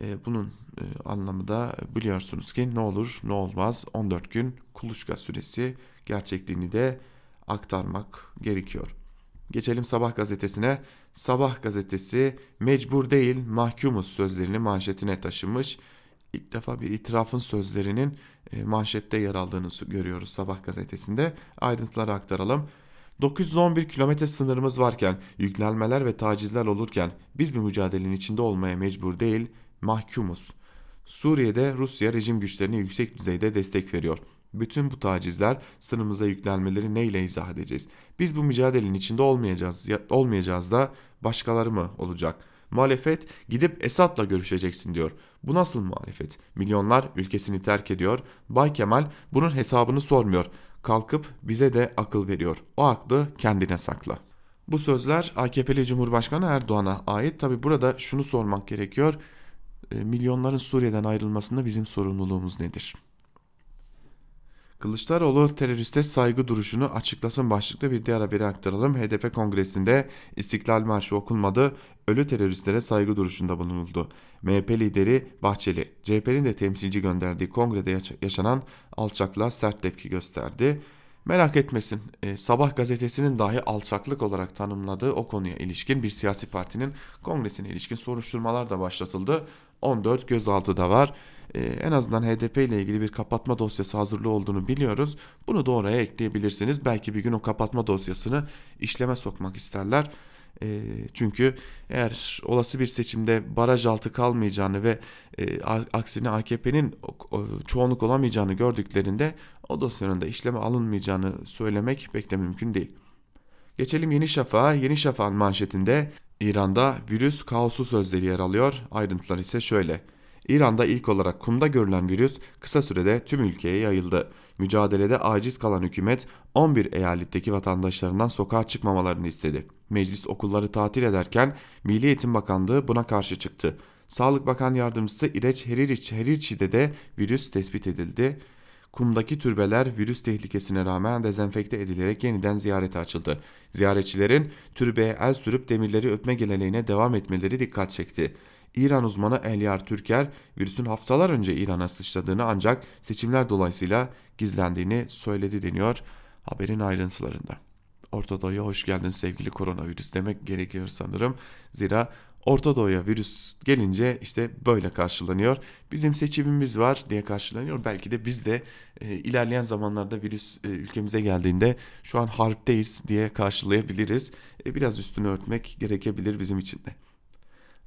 E, bunun e, anlamı da biliyorsunuz ki ne olur ne olmaz 14 gün kuluçka süresi gerçekliğini de aktarmak gerekiyor. Geçelim Sabah gazetesine. Sabah gazetesi mecbur değil mahkumuz sözlerini manşetine taşımış. İlk defa bir itirafın sözlerinin e, manşette yer aldığını görüyoruz Sabah gazetesinde. Ayrıntıları aktaralım. 911 kilometre sınırımız varken, yüklenmeler ve tacizler olurken biz bir mücadelenin içinde olmaya mecbur değil, mahkumuz. Suriye'de Rusya rejim güçlerine yüksek düzeyde destek veriyor. Bütün bu tacizler sınırımıza yüklenmeleri neyle izah edeceğiz? Biz bu mücadelenin içinde olmayacağız, ya, olmayacağız da başkaları mı olacak? Muhalefet gidip Esad'la görüşeceksin diyor. Bu nasıl muhalefet? Milyonlar ülkesini terk ediyor. Bay Kemal bunun hesabını sormuyor. Kalkıp bize de akıl veriyor. O aklı kendine sakla. Bu sözler AKP'li Cumhurbaşkanı Erdoğan'a ait. Tabi burada şunu sormak gerekiyor. E, milyonların Suriye'den ayrılmasında bizim sorumluluğumuz nedir? Kılıçdaroğlu teröriste saygı duruşunu açıklasın başlıklı bir diğer haberi aktaralım. HDP kongresinde İstiklal Marşı okunmadı, ölü teröristlere saygı duruşunda bulunuldu. MHP lideri Bahçeli, CHP'nin de temsilci gönderdiği kongrede yaşanan alçaklığa sert tepki gösterdi. Merak etmesin e, Sabah gazetesinin dahi alçaklık olarak tanımladığı o konuya ilişkin bir siyasi partinin kongresine ilişkin soruşturmalar da başlatıldı. 14 gözaltı da var. Ee, en azından HDP ile ilgili bir kapatma dosyası hazırlığı olduğunu biliyoruz. Bunu da oraya ekleyebilirsiniz. Belki bir gün o kapatma dosyasını işleme sokmak isterler. E, çünkü eğer olası bir seçimde baraj altı kalmayacağını ve e, aksine AKP'nin çoğunluk olamayacağını gördüklerinde o dosyanın da işleme alınmayacağını söylemek pek de mümkün değil. Geçelim Yeni Şafak'a. Yeni Şafak'ın manşetinde İran'da virüs kaosu sözleri yer alıyor. Ayrıntılar ise şöyle. İran'da ilk olarak kumda görülen virüs kısa sürede tüm ülkeye yayıldı. Mücadelede aciz kalan hükümet 11 eyaletteki vatandaşlarından sokağa çıkmamalarını istedi. Meclis okulları tatil ederken Milli Eğitim Bakanlığı buna karşı çıktı. Sağlık Bakan Yardımcısı İreç Heririç, Herirçi'de de virüs tespit edildi. kumdaki türbeler virüs tehlikesine rağmen dezenfekte edilerek yeniden ziyarete açıldı. Ziyaretçilerin türbeye el sürüp demirleri öpme geleneğine devam etmeleri dikkat çekti. İran uzmanı Elyar Türker virüsün haftalar önce İran'a sıçradığını ancak seçimler dolayısıyla gizlendiğini söyledi deniyor haberin ayrıntılarında. Orta Doğu'ya hoş geldin sevgili koronavirüs demek gerekiyor sanırım. Zira Orta Doğu'ya virüs gelince işte böyle karşılanıyor. Bizim seçimimiz var diye karşılanıyor. Belki de biz de e, ilerleyen zamanlarda virüs e, ülkemize geldiğinde şu an harpteyiz diye karşılayabiliriz. E, biraz üstünü örtmek gerekebilir bizim için de.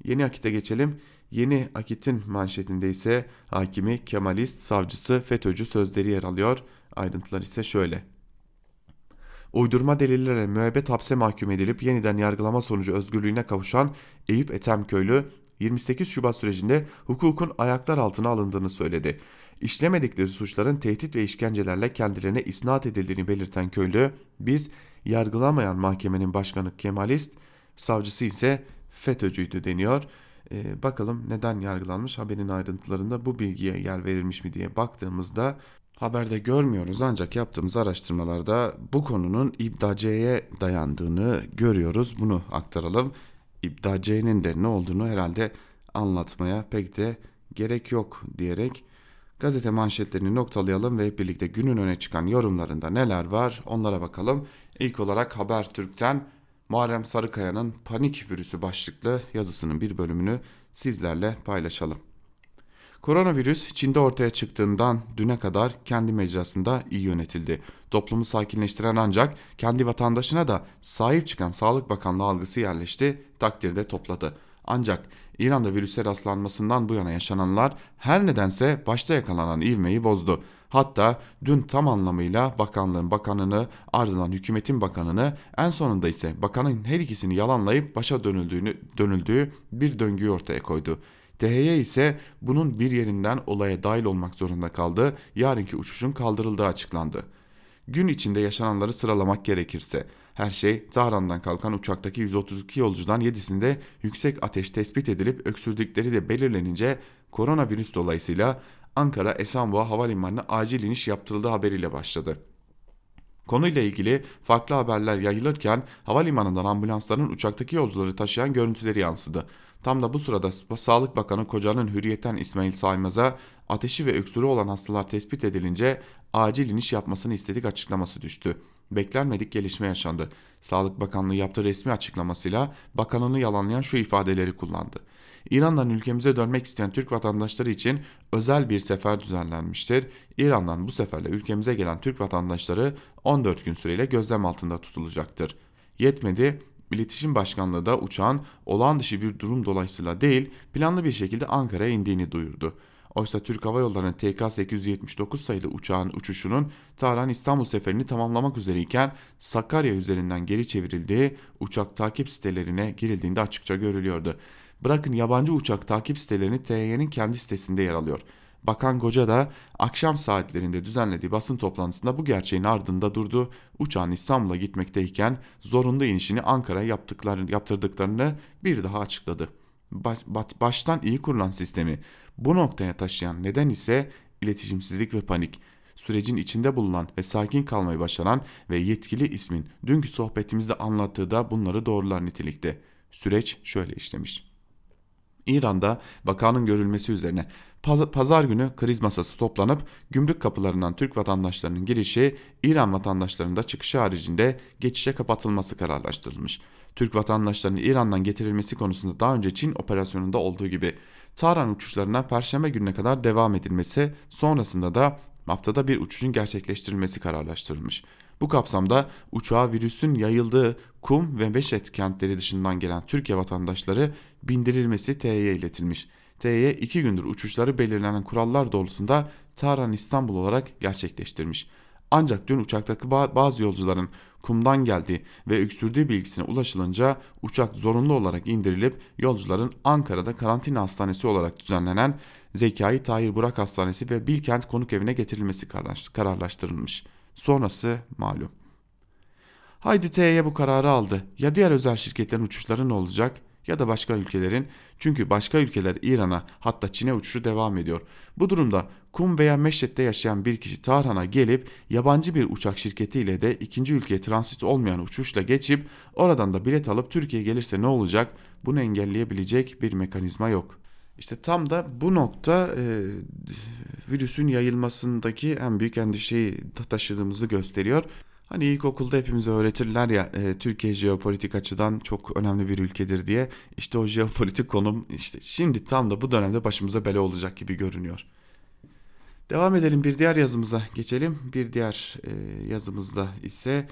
Yeni Akit'e geçelim. Yeni Akit'in manşetinde ise hakimi, Kemalist, savcısı, FETÖ'cü sözleri yer alıyor. Ayrıntılar ise şöyle. Uydurma delillerle müebbet hapse mahkum edilip yeniden yargılama sonucu özgürlüğüne kavuşan Eyüp Etemköylü 28 Şubat sürecinde hukukun ayaklar altına alındığını söyledi. İşlemedikleri suçların tehdit ve işkencelerle kendilerine isnat edildiğini belirten köylü, biz yargılamayan mahkemenin başkanı Kemalist, savcısı ise FETÖ'cüydü deniyor. Ee, bakalım neden yargılanmış haberin ayrıntılarında bu bilgiye yer verilmiş mi diye baktığımızda haberde görmüyoruz ancak yaptığımız araştırmalarda bu konunun İbdace'ye dayandığını görüyoruz. Bunu aktaralım. İbdace'nin de ne olduğunu herhalde anlatmaya pek de gerek yok diyerek gazete manşetlerini noktalayalım ve birlikte günün öne çıkan yorumlarında neler var onlara bakalım. İlk olarak Habertürk'ten Muharrem Sarıkaya'nın panik virüsü başlıklı yazısının bir bölümünü sizlerle paylaşalım. Koronavirüs Çin'de ortaya çıktığından düne kadar kendi mecrasında iyi yönetildi. Toplumu sakinleştiren ancak kendi vatandaşına da sahip çıkan Sağlık Bakanlığı algısı yerleşti, takdirde topladı. Ancak İran'da virüse rastlanmasından bu yana yaşananlar her nedense başta yakalanan ivmeyi bozdu. Hatta dün tam anlamıyla bakanlığın bakanını ardından hükümetin bakanını en sonunda ise bakanın her ikisini yalanlayıp başa dönüldüğünü, dönüldüğü bir döngüyü ortaya koydu. THY ise bunun bir yerinden olaya dahil olmak zorunda kaldı. Yarınki uçuşun kaldırıldığı açıklandı. Gün içinde yaşananları sıralamak gerekirse her şey Tahran'dan kalkan uçaktaki 132 yolcudan 7'sinde yüksek ateş tespit edilip öksürdükleri de belirlenince koronavirüs dolayısıyla Ankara Esenboğa Havalimanı'na acil iniş yaptırıldığı haberiyle başladı. Konuyla ilgili farklı haberler yayılırken havalimanından ambulansların uçaktaki yolcuları taşıyan görüntüleri yansıdı. Tam da bu sırada Sağlık Bakanı Koca'nın hürriyetten İsmail Saymaz'a ateşi ve öksürüğü olan hastalar tespit edilince acil iniş yapmasını istedik açıklaması düştü. Beklenmedik gelişme yaşandı. Sağlık Bakanlığı yaptığı resmi açıklamasıyla bakanını yalanlayan şu ifadeleri kullandı. İran'dan ülkemize dönmek isteyen Türk vatandaşları için özel bir sefer düzenlenmiştir. İran'dan bu seferle ülkemize gelen Türk vatandaşları 14 gün süreyle gözlem altında tutulacaktır. Yetmedi, İletişim Başkanlığı da uçağın olağan dışı bir durum dolayısıyla değil planlı bir şekilde Ankara'ya indiğini duyurdu. Oysa Türk Hava Yolları'nın TK-879 sayılı uçağın uçuşunun Tahran İstanbul seferini tamamlamak üzereyken Sakarya üzerinden geri çevrildiği uçak takip sitelerine girildiğinde açıkça görülüyordu. Bırakın yabancı uçak takip sitelerini TY'nin kendi sitesinde yer alıyor. Bakan Goca da akşam saatlerinde düzenlediği basın toplantısında bu gerçeğin ardında durdu. Uçağın İstanbul'a gitmekteyken zorunlu inişini Ankara'ya yaptırdıklarını bir daha açıkladı. Baş, baştan iyi kurulan sistemi bu noktaya taşıyan neden ise iletişimsizlik ve panik. Sürecin içinde bulunan ve sakin kalmayı başaran ve yetkili ismin dünkü sohbetimizde anlattığı da bunları doğrular nitelikte. Süreç şöyle işlemiş. İran'da vakanın görülmesi üzerine pazar günü kriz masası toplanıp gümrük kapılarından Türk vatandaşlarının girişi, İran vatandaşlarının da çıkışı haricinde geçişe kapatılması kararlaştırılmış. Türk vatandaşlarının İran'dan getirilmesi konusunda daha önce Çin operasyonunda olduğu gibi Tahran uçuşlarına perşembe gününe kadar devam edilmesi sonrasında da haftada bir uçuşun gerçekleştirilmesi kararlaştırılmış. Bu kapsamda uçağa virüsün yayıldığı Kum ve Beşet kentleri dışından gelen Türkiye vatandaşları bindirilmesi TE'ye iletilmiş. TE'ye iki gündür uçuşları belirlenen kurallar doğrultusunda Tahran İstanbul olarak gerçekleştirmiş. Ancak dün uçaktaki bazı yolcuların kumdan geldiği ve öksürdüğü bilgisine ulaşılınca uçak zorunlu olarak indirilip yolcuların Ankara'da karantina hastanesi olarak düzenlenen Zekai Tahir Burak Hastanesi ve Bilkent Konuk Evi'ne getirilmesi kararlaştırılmış. Sonrası malum. Haydi T'ye bu kararı aldı. Ya diğer özel şirketlerin uçuşları ne olacak? Ya da başka ülkelerin çünkü başka ülkeler İran'a hatta Çin'e uçuşu devam ediyor. Bu durumda Kum veya Meşret'te yaşayan bir kişi Tahran'a gelip yabancı bir uçak şirketiyle de ikinci ülkeye transit olmayan uçuşla geçip oradan da bilet alıp Türkiye'ye gelirse ne olacak? Bunu engelleyebilecek bir mekanizma yok. İşte tam da bu nokta e, virüsün yayılmasındaki en büyük endişeyi taşıdığımızı gösteriyor. Hani ilkokulda hepimize öğretirler ya e, Türkiye jeopolitik açıdan çok önemli bir ülkedir diye. İşte o jeopolitik konum işte şimdi tam da bu dönemde başımıza bela olacak gibi görünüyor. Devam edelim bir diğer yazımıza geçelim. Bir diğer e, yazımızda ise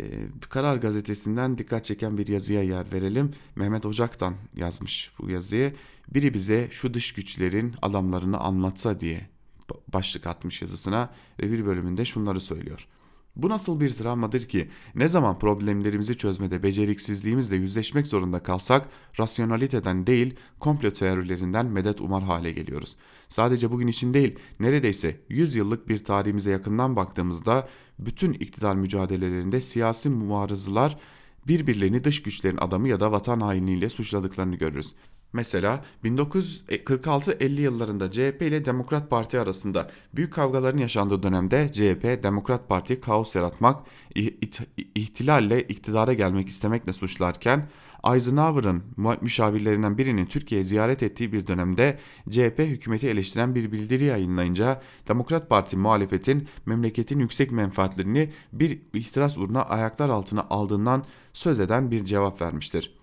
e, Karar Gazetesi'nden dikkat çeken bir yazıya yer verelim. Mehmet Ocak'tan yazmış bu yazıyı. Biri bize şu dış güçlerin adamlarını anlatsa diye başlık atmış yazısına ve bir bölümünde şunları söylüyor. Bu nasıl bir travmadır ki ne zaman problemlerimizi çözmede beceriksizliğimizle yüzleşmek zorunda kalsak rasyonaliteden değil komplo teorilerinden medet umar hale geliyoruz. Sadece bugün için değil neredeyse 100 yıllık bir tarihimize yakından baktığımızda bütün iktidar mücadelelerinde siyasi muarızlar birbirlerini dış güçlerin adamı ya da vatan hainliğiyle suçladıklarını görürüz. Mesela 1946-50 yıllarında CHP ile Demokrat Parti arasında büyük kavgaların yaşandığı dönemde CHP, Demokrat Parti kaos yaratmak, ihtilalle iktidara gelmek istemekle suçlarken Eisenhower'ın müşavirlerinden birinin Türkiye'ye ziyaret ettiği bir dönemde CHP hükümeti eleştiren bir bildiri yayınlayınca Demokrat Parti muhalefetin memleketin yüksek menfaatlerini bir ihtiras uğruna ayaklar altına aldığından söz eden bir cevap vermiştir.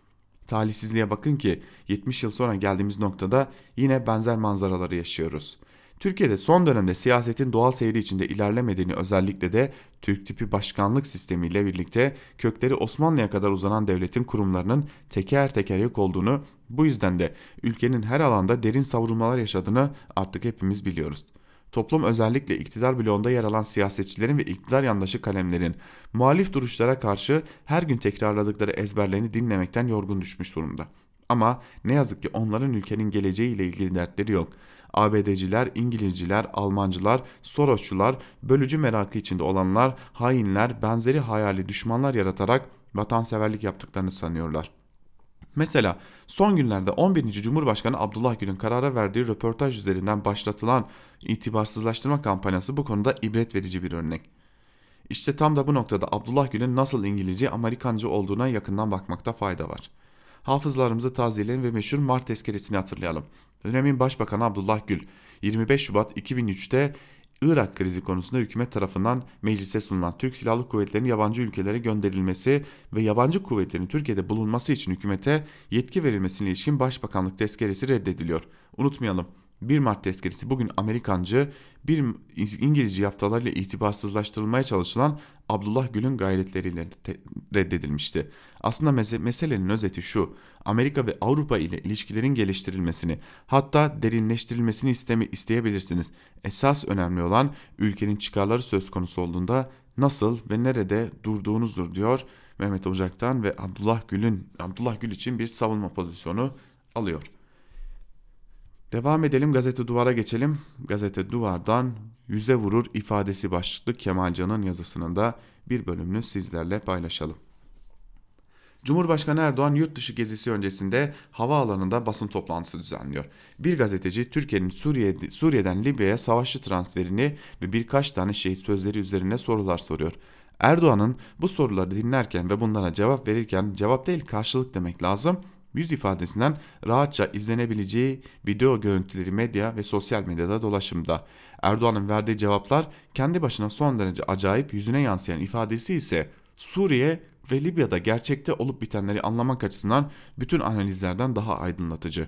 Talihsizliğe bakın ki 70 yıl sonra geldiğimiz noktada yine benzer manzaraları yaşıyoruz. Türkiye'de son dönemde siyasetin doğal seyri içinde ilerlemediğini özellikle de Türk tipi başkanlık sistemiyle birlikte kökleri Osmanlı'ya kadar uzanan devletin kurumlarının teker teker yok olduğunu bu yüzden de ülkenin her alanda derin savrulmalar yaşadığını artık hepimiz biliyoruz. Toplum özellikle iktidar bloğunda yer alan siyasetçilerin ve iktidar yandaşı kalemlerin muhalif duruşlara karşı her gün tekrarladıkları ezberlerini dinlemekten yorgun düşmüş durumda. Ama ne yazık ki onların ülkenin geleceğiyle ilgili dertleri yok. ABD'ciler, İngilizciler, Almancılar, Sorosçular, bölücü merakı içinde olanlar, hainler, benzeri hayali düşmanlar yaratarak vatanseverlik yaptıklarını sanıyorlar. Mesela son günlerde 11. Cumhurbaşkanı Abdullah Gül'ün karara verdiği röportaj üzerinden başlatılan itibarsızlaştırma kampanyası bu konuda ibret verici bir örnek. İşte tam da bu noktada Abdullah Gül'ün nasıl İngilizce, Amerikancı olduğuna yakından bakmakta fayda var. Hafızlarımızı tazeleyelim ve meşhur Mart tezkeresini hatırlayalım. Dönemin Başbakanı Abdullah Gül 25 Şubat 2003'te Irak krizi konusunda hükümet tarafından meclise sunulan Türk Silahlı Kuvvetleri'nin yabancı ülkelere gönderilmesi ve yabancı kuvvetlerin Türkiye'de bulunması için hükümete yetki verilmesine ilişkin Başbakanlık tezkeresi reddediliyor. Unutmayalım 1 Mart tezkeresi bugün Amerikancı, bir İngilizce yaftalarıyla itibarsızlaştırılmaya çalışılan Abdullah Gül'ün gayretleriyle reddedilmişti. Aslında meselenin özeti şu, Amerika ve Avrupa ile ilişkilerin geliştirilmesini hatta derinleştirilmesini istemi isteyebilirsiniz. Esas önemli olan ülkenin çıkarları söz konusu olduğunda nasıl ve nerede durduğunuzdur diyor Mehmet Ocak'tan ve Abdullah Gül'ün Abdullah Gül için bir savunma pozisyonu alıyor. Devam edelim gazete duvara geçelim. Gazete duvardan yüze vurur ifadesi başlıklı Kemalcan'ın yazısının da bir bölümünü sizlerle paylaşalım. Cumhurbaşkanı Erdoğan yurt dışı gezisi öncesinde havaalanında basın toplantısı düzenliyor. Bir gazeteci Türkiye'nin Suriye, Suriye'den Libya'ya savaşçı transferini ve birkaç tane şehit sözleri üzerine sorular soruyor. Erdoğan'ın bu soruları dinlerken ve bunlara cevap verirken cevap değil karşılık demek lazım yüz ifadesinden rahatça izlenebileceği video görüntüleri medya ve sosyal medyada dolaşımda. Erdoğan'ın verdiği cevaplar kendi başına son derece acayip yüzüne yansıyan ifadesi ise Suriye ve Libya'da gerçekte olup bitenleri anlamak açısından bütün analizlerden daha aydınlatıcı.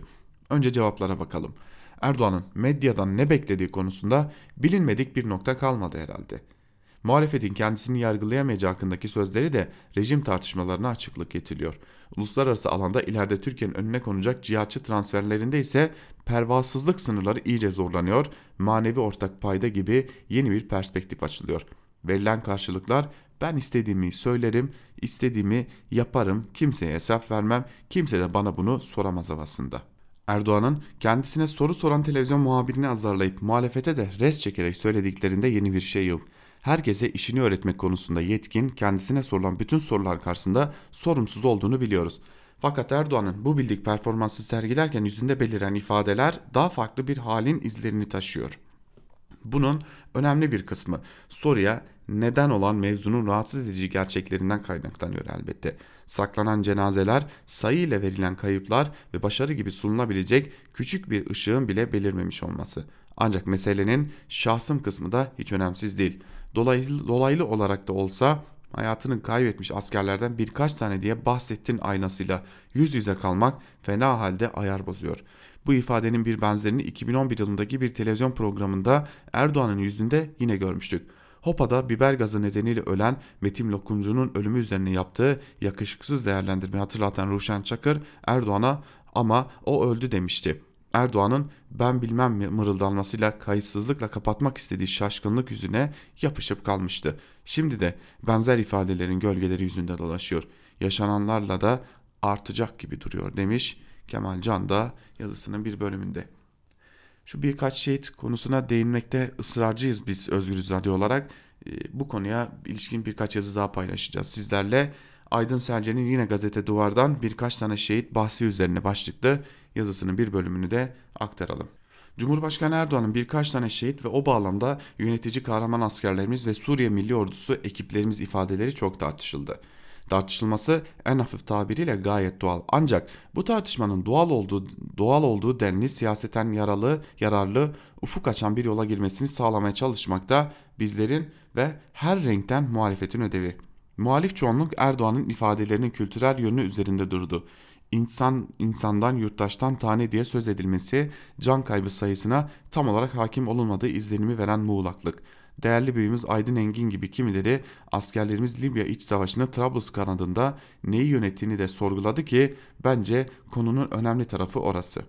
Önce cevaplara bakalım. Erdoğan'ın medyadan ne beklediği konusunda bilinmedik bir nokta kalmadı herhalde. Muhalefetin kendisini yargılayamayacağı hakkındaki sözleri de rejim tartışmalarına açıklık getiriyor. Uluslararası alanda ileride Türkiye'nin önüne konacak cihatçı transferlerinde ise pervasızlık sınırları iyice zorlanıyor, manevi ortak payda gibi yeni bir perspektif açılıyor. Verilen karşılıklar ben istediğimi söylerim, istediğimi yaparım, kimseye hesap vermem, kimse de bana bunu soramaz havasında. Erdoğan'ın kendisine soru soran televizyon muhabirini azarlayıp muhalefete de res çekerek söylediklerinde yeni bir şey yok herkese işini öğretmek konusunda yetkin, kendisine sorulan bütün sorular karşısında sorumsuz olduğunu biliyoruz. Fakat Erdoğan'ın bu bildik performansı sergilerken yüzünde beliren ifadeler daha farklı bir halin izlerini taşıyor. Bunun önemli bir kısmı soruya neden olan mevzunun rahatsız edici gerçeklerinden kaynaklanıyor elbette. Saklanan cenazeler, sayı ile verilen kayıplar ve başarı gibi sunulabilecek küçük bir ışığın bile belirmemiş olması. Ancak meselenin şahsım kısmı da hiç önemsiz değil. Dolaylı, dolaylı olarak da olsa hayatını kaybetmiş askerlerden birkaç tane diye bahsettin aynasıyla yüz yüze kalmak fena halde ayar bozuyor. Bu ifadenin bir benzerini 2011 yılındaki bir televizyon programında Erdoğan'ın yüzünde yine görmüştük. Hopa'da biber gazı nedeniyle ölen Metin Lokumcu'nun ölümü üzerine yaptığı yakışıksız değerlendirmeyi hatırlatan Ruşen Çakır Erdoğan'a ama o öldü demişti. Erdoğan'ın ben bilmem mırıldanmasıyla kayıtsızlıkla kapatmak istediği şaşkınlık yüzüne yapışıp kalmıştı. Şimdi de benzer ifadelerin gölgeleri yüzünde dolaşıyor. Yaşananlarla da artacak gibi duruyor demiş Kemal Can da yazısının bir bölümünde. Şu birkaç şehit konusuna değinmekte ısrarcıyız biz Özgürüz Radyo olarak. Ee, bu konuya ilişkin birkaç yazı daha paylaşacağız sizlerle. Aydın Selce'nin yine gazete duvardan birkaç tane şehit bahsi üzerine başlıklı yazısının bir bölümünü de aktaralım. Cumhurbaşkanı Erdoğan'ın birkaç tane şehit ve o bağlamda yönetici kahraman askerlerimiz ve Suriye Milli Ordusu ekiplerimiz ifadeleri çok tartışıldı. Tartışılması en hafif tabiriyle gayet doğal. Ancak bu tartışmanın doğal olduğu doğal olduğu denli siyaseten yaralı, yararlı, ufuk açan bir yola girmesini sağlamaya çalışmakta bizlerin ve her renkten muhalefetin ödevi. Muhalif çoğunluk Erdoğan'ın ifadelerinin kültürel yönü üzerinde durdu. İnsan insandan yurttaştan tane diye söz edilmesi can kaybı sayısına tam olarak hakim olunmadığı izlenimi veren muğlaklık. Değerli büyüğümüz Aydın Engin gibi kimileri askerlerimiz Libya iç savaşını Trablus kanadında neyi yönettiğini de sorguladı ki bence konunun önemli tarafı orası.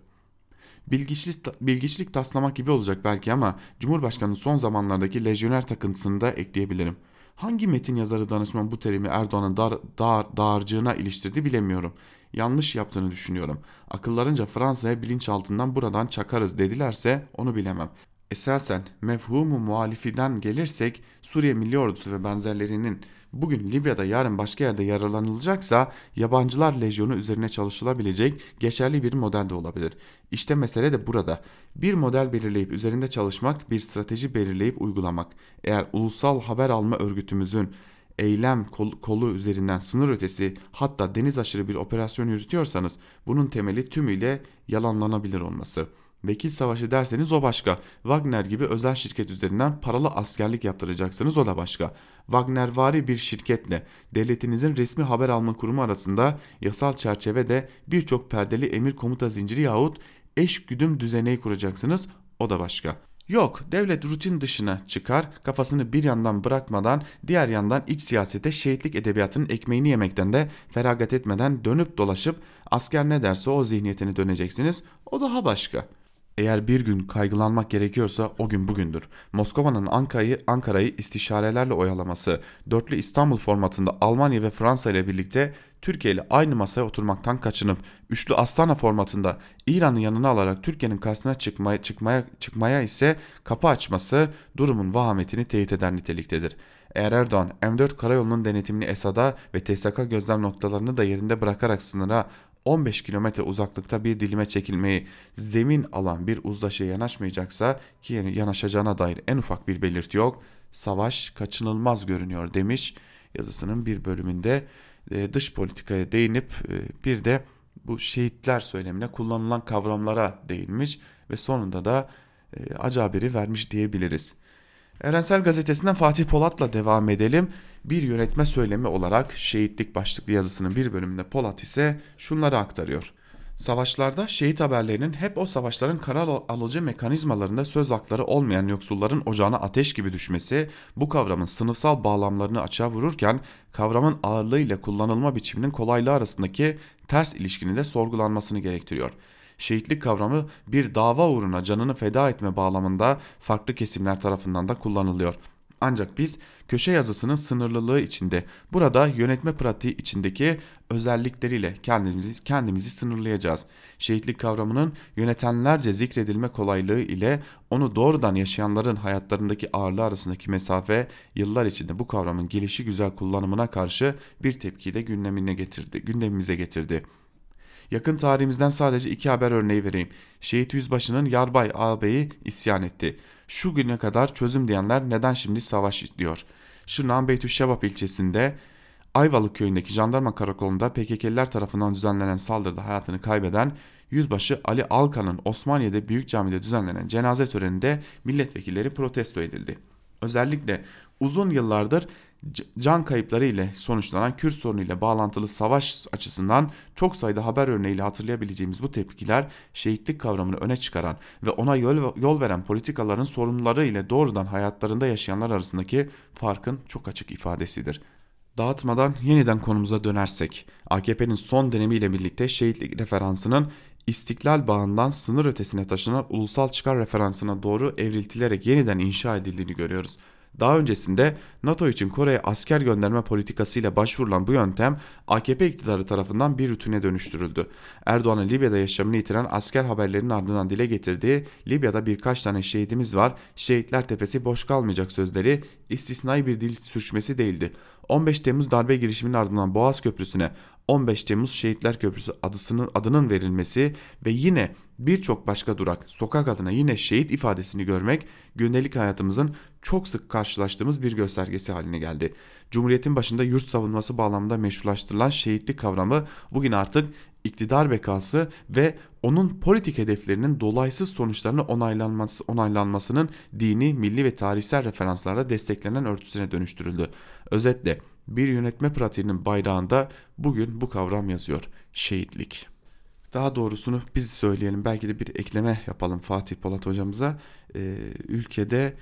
Bilgiçlik, bilgiçlik taslamak gibi olacak belki ama Cumhurbaşkanı'nın son zamanlardaki lejyoner takıntısını da ekleyebilirim. Hangi metin yazarı danışman bu terimi Erdoğan'ın dar, dar, dağarcığına iliştirdi bilemiyorum. Yanlış yaptığını düşünüyorum. Akıllarınca Fransa'ya bilinçaltından buradan çakarız dedilerse onu bilemem. Esasen mefhumu muhalifiden gelirsek Suriye Milli Ordusu ve benzerlerinin bugün Libya'da yarın başka yerde yararlanılacaksa yabancılar lejyonu üzerine çalışılabilecek geçerli bir model de olabilir. İşte mesele de burada. Bir model belirleyip üzerinde çalışmak, bir strateji belirleyip uygulamak. Eğer ulusal haber alma örgütümüzün eylem kol, kolu üzerinden sınır ötesi hatta deniz aşırı bir operasyon yürütüyorsanız bunun temeli tümüyle yalanlanabilir olması.'' Vekil savaşı derseniz o başka. Wagner gibi özel şirket üzerinden paralı askerlik yaptıracaksınız o da başka. Wagnervari bir şirketle devletinizin resmi haber alma kurumu arasında yasal çerçevede birçok perdeli emir komuta zinciri yahut eş güdüm düzeneği kuracaksınız o da başka. Yok devlet rutin dışına çıkar kafasını bir yandan bırakmadan diğer yandan iç siyasete şehitlik edebiyatının ekmeğini yemekten de feragat etmeden dönüp dolaşıp asker ne derse o zihniyetini döneceksiniz o daha başka.'' Eğer bir gün kaygılanmak gerekiyorsa o gün bugündür. Moskova'nın Ankara'yı Ankara'yı istişarelerle oyalaması, dörtlü İstanbul formatında Almanya ve Fransa ile birlikte Türkiye ile aynı masaya oturmaktan kaçınıp üçlü Astana formatında İran'ın yanına alarak Türkiye'nin karşısına çıkmaya, çıkmaya, çıkmaya ise kapı açması durumun vahametini teyit eder niteliktedir. Eğer Erdoğan M4 karayolunun denetimini Esad'a ve TSK gözlem noktalarını da yerinde bırakarak sınıra 15 kilometre uzaklıkta bir dilime çekilmeyi zemin alan bir uzlaşıya yanaşmayacaksa ki yanaşacağına dair en ufak bir belirti yok. Savaş kaçınılmaz görünüyor demiş yazısının bir bölümünde e, dış politikaya değinip e, bir de bu şehitler söylemine kullanılan kavramlara değinmiş ve sonunda da e, acı haberi vermiş diyebiliriz. Evrensel Gazetesi'nden Fatih Polat'la devam edelim. Bir yönetme söylemi olarak şehitlik başlıklı yazısının bir bölümünde Polat ise şunları aktarıyor. Savaşlarda şehit haberlerinin hep o savaşların karar alıcı mekanizmalarında söz hakları olmayan yoksulların ocağına ateş gibi düşmesi bu kavramın sınıfsal bağlamlarını açığa vururken kavramın ağırlığı ile kullanılma biçiminin kolaylığı arasındaki ters ilişkinin de sorgulanmasını gerektiriyor şehitlik kavramı bir dava uğruna canını feda etme bağlamında farklı kesimler tarafından da kullanılıyor. Ancak biz köşe yazısının sınırlılığı içinde burada yönetme pratiği içindeki özellikleriyle kendimizi, kendimizi sınırlayacağız. Şehitlik kavramının yönetenlerce zikredilme kolaylığı ile onu doğrudan yaşayanların hayatlarındaki ağırlığı arasındaki mesafe yıllar içinde bu kavramın gelişi güzel kullanımına karşı bir tepkiyi de gündemine getirdi, gündemimize getirdi. Yakın tarihimizden sadece iki haber örneği vereyim. Şehit Yüzbaşı'nın Yarbay ağabeyi isyan etti. Şu güne kadar çözüm diyenler neden şimdi savaş diyor. Şırnak'ın Beytüşşebap ilçesinde Ayvalık köyündeki jandarma karakolunda PKK'liler tarafından düzenlenen saldırıda hayatını kaybeden Yüzbaşı Ali Alkan'ın Osmaniye'de Büyük Cami'de düzenlenen cenaze töreninde milletvekilleri protesto edildi. Özellikle uzun yıllardır can kayıpları ile sonuçlanan Kürt sorunu ile bağlantılı savaş açısından çok sayıda haber örneğiyle hatırlayabileceğimiz bu tepkiler şehitlik kavramını öne çıkaran ve ona yol, yol veren politikaların sorunları ile doğrudan hayatlarında yaşayanlar arasındaki farkın çok açık ifadesidir. Dağıtmadan yeniden konumuza dönersek, AKP'nin son dönemiyle birlikte şehitlik referansının istiklal bağından sınır ötesine taşınan ulusal çıkar referansına doğru evriltilerek yeniden inşa edildiğini görüyoruz. Daha öncesinde NATO için Kore'ye asker gönderme politikasıyla başvurulan bu yöntem AKP iktidarı tarafından bir rutine dönüştürüldü. Erdoğan'ın Libya'da yaşamını yitiren asker haberlerinin ardından dile getirdiği Libya'da birkaç tane şehidimiz var, şehitler tepesi boş kalmayacak sözleri istisnai bir dil sürçmesi değildi. 15 Temmuz darbe girişiminin ardından Boğaz Köprüsü'ne 15 Temmuz Şehitler Köprüsü adısının, adının verilmesi ve yine birçok başka durak sokak adına yine şehit ifadesini görmek gündelik hayatımızın çok sık karşılaştığımız bir göstergesi haline geldi. Cumhuriyetin başında yurt savunması bağlamında meşrulaştırılan şehitlik kavramı bugün artık iktidar bekası ve onun politik hedeflerinin dolaysız sonuçlarını onaylanması, onaylanmasının dini, milli ve tarihsel referanslarla desteklenen örtüsüne dönüştürüldü. Özetle bir yönetme pratiğinin bayrağında bugün bu kavram yazıyor. Şehitlik. Daha doğrusunu biz söyleyelim belki de bir ekleme yapalım Fatih Polat hocamıza. Ee, ülkede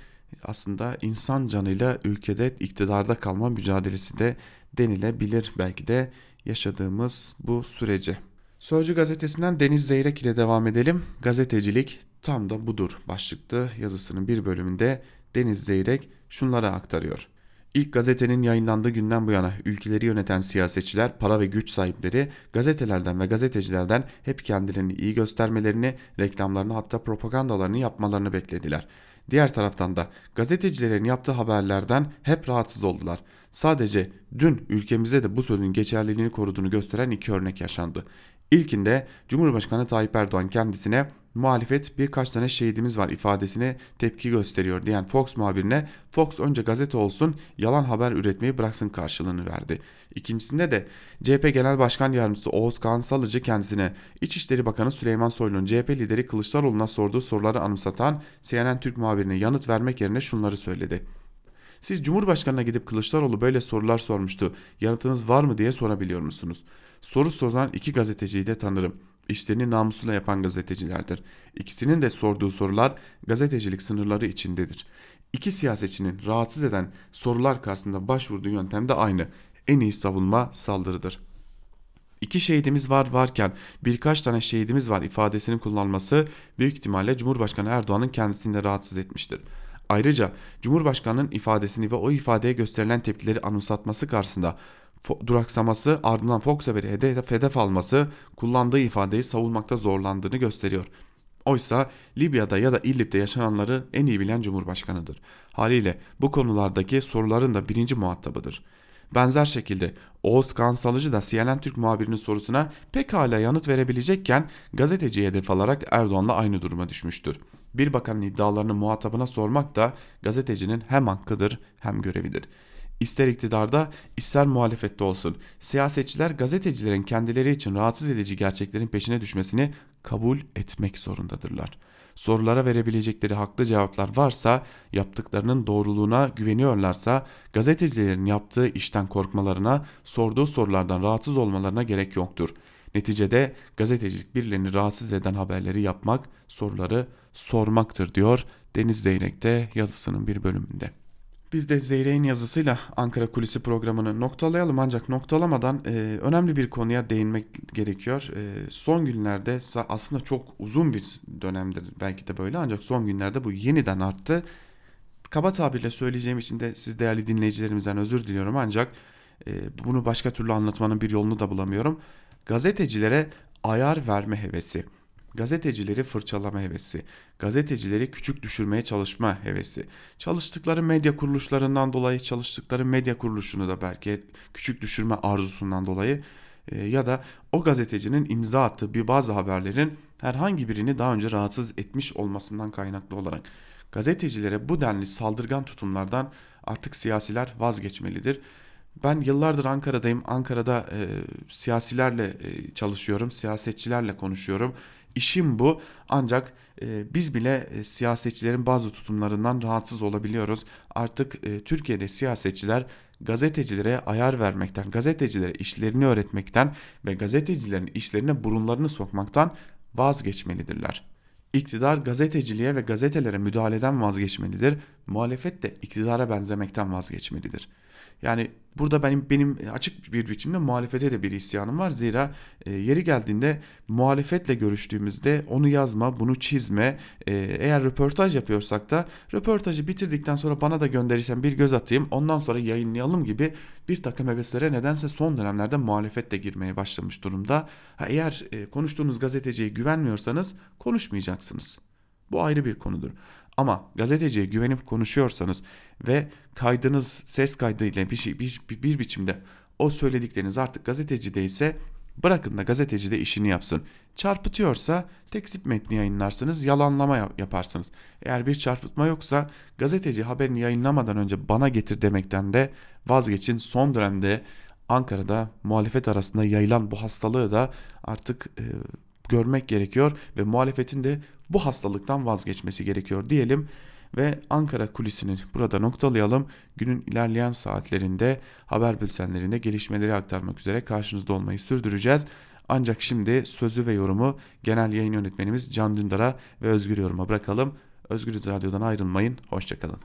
aslında insan canıyla ülkede iktidarda kalma mücadelesi de denilebilir belki de yaşadığımız bu sürece. Sözcü gazetesinden Deniz Zeyrek ile devam edelim. Gazetecilik tam da budur başlıklı yazısının bir bölümünde Deniz Zeyrek şunları aktarıyor. İlk gazetenin yayınlandığı günden bu yana ülkeleri yöneten siyasetçiler, para ve güç sahipleri gazetelerden ve gazetecilerden hep kendilerini iyi göstermelerini, reklamlarını hatta propagandalarını yapmalarını beklediler. Diğer taraftan da gazetecilerin yaptığı haberlerden hep rahatsız oldular. Sadece dün ülkemizde de bu sözün geçerliliğini koruduğunu gösteren iki örnek yaşandı. İlkinde Cumhurbaşkanı Tayyip Erdoğan kendisine muhalefet birkaç tane şehidimiz var ifadesine tepki gösteriyor diyen Fox muhabirine Fox önce gazete olsun yalan haber üretmeyi bıraksın karşılığını verdi. İkincisinde de CHP Genel Başkan Yardımcısı Oğuz Kağan Salıcı kendisine İçişleri Bakanı Süleyman Soylu'nun CHP lideri Kılıçdaroğlu'na sorduğu soruları anımsatan CNN Türk muhabirine yanıt vermek yerine şunları söyledi. Siz Cumhurbaşkanı'na gidip Kılıçdaroğlu böyle sorular sormuştu. Yanıtınız var mı diye sorabiliyor musunuz? Soru soran iki gazeteciyi de tanırım. İşlerini namusuyla yapan gazetecilerdir. İkisinin de sorduğu sorular gazetecilik sınırları içindedir. İki siyasetçinin rahatsız eden sorular karşısında başvurduğu yöntem de aynı. En iyi savunma saldırıdır. İki şehidimiz var varken birkaç tane şehidimiz var ifadesinin kullanılması büyük ihtimalle Cumhurbaşkanı Erdoğan'ın kendisini de rahatsız etmiştir. Ayrıca Cumhurbaşkanı'nın ifadesini ve o ifadeye gösterilen tepkileri anımsatması karşısında duraksaması ardından Fox haberi hedef, hedef alması kullandığı ifadeyi savunmakta zorlandığını gösteriyor. Oysa Libya'da ya da İdlib'de yaşananları en iyi bilen Cumhurbaşkanıdır. Haliyle bu konulardaki soruların da birinci muhatabıdır. Benzer şekilde Oğuz Kansalıcı da CNN Türk muhabirinin sorusuna pekala yanıt verebilecekken gazeteciye hedef alarak Erdoğan'la aynı duruma düşmüştür. Bir bakanın iddialarını muhatabına sormak da gazetecinin hem hakkıdır hem görevidir. İster iktidarda ister muhalefette olsun siyasetçiler gazetecilerin kendileri için rahatsız edici gerçeklerin peşine düşmesini kabul etmek zorundadırlar. Sorulara verebilecekleri haklı cevaplar varsa, yaptıklarının doğruluğuna güveniyorlarsa, gazetecilerin yaptığı işten korkmalarına, sorduğu sorulardan rahatsız olmalarına gerek yoktur. Neticede gazetecilik birilerini rahatsız eden haberleri yapmak, soruları sormaktır diyor Deniz Zeyrek de yazısının bir bölümünde. Biz de Zeyrek'in yazısıyla Ankara Kulisi programını noktalayalım ancak noktalamadan e, önemli bir konuya değinmek gerekiyor. E, son günlerde aslında çok uzun bir dönemdir belki de böyle ancak son günlerde bu yeniden arttı. Kaba tabirle söyleyeceğim için de siz değerli dinleyicilerimizden özür diliyorum ancak e, bunu başka türlü anlatmanın bir yolunu da bulamıyorum. Gazetecilere ayar verme hevesi gazetecileri fırçalama hevesi, gazetecileri küçük düşürmeye çalışma hevesi, çalıştıkları medya kuruluşlarından dolayı çalıştıkları medya kuruluşunu da belki küçük düşürme arzusundan dolayı e, ya da o gazetecinin imza attığı bir bazı haberlerin herhangi birini daha önce rahatsız etmiş olmasından kaynaklı olarak gazetecilere bu denli saldırgan tutumlardan artık siyasiler vazgeçmelidir. Ben yıllardır Ankara'dayım. Ankara'da e, siyasilerle e, çalışıyorum, siyasetçilerle konuşuyorum. İşim bu. Ancak e, biz bile e, siyasetçilerin bazı tutumlarından rahatsız olabiliyoruz. Artık e, Türkiye'de siyasetçiler gazetecilere ayar vermekten, gazetecilere işlerini öğretmekten ve gazetecilerin işlerine burunlarını sokmaktan vazgeçmelidirler. İktidar gazeteciliğe ve gazetelere müdahaleden vazgeçmelidir. Muhalefet de iktidara benzemekten vazgeçmelidir. Yani burada benim benim açık bir biçimde muhalefete de bir isyanım var. Zira e, yeri geldiğinde muhalefetle görüştüğümüzde onu yazma, bunu çizme. E, eğer röportaj yapıyorsak da röportajı bitirdikten sonra bana da gönderirsen bir göz atayım. Ondan sonra yayınlayalım gibi bir takım heveslere nedense son dönemlerde muhalefet de girmeye başlamış durumda. Ha, eğer e, konuştuğunuz gazeteciye güvenmiyorsanız konuşmayacaksınız. Bu ayrı bir konudur. Ama gazeteciye güvenip konuşuyorsanız ve kaydınız ses kaydıyla bir, şey, bir, bir, bir biçimde o söyledikleriniz artık gazetecide ise bırakın da gazeteci de işini yapsın. Çarpıtıyorsa tekzip metni yayınlarsınız, yalanlama yaparsınız. Eğer bir çarpıtma yoksa gazeteci haberini yayınlamadan önce bana getir demekten de vazgeçin. Son dönemde Ankara'da muhalefet arasında yayılan bu hastalığı da artık e, görmek gerekiyor ve muhalefetin de bu hastalıktan vazgeçmesi gerekiyor diyelim ve Ankara kulisini burada noktalayalım. Günün ilerleyen saatlerinde haber bültenlerinde gelişmeleri aktarmak üzere karşınızda olmayı sürdüreceğiz. Ancak şimdi sözü ve yorumu genel yayın yönetmenimiz Can Dündar'a ve Özgür Yorum'a bırakalım. Özgür Radyo'dan ayrılmayın. Hoşçakalın.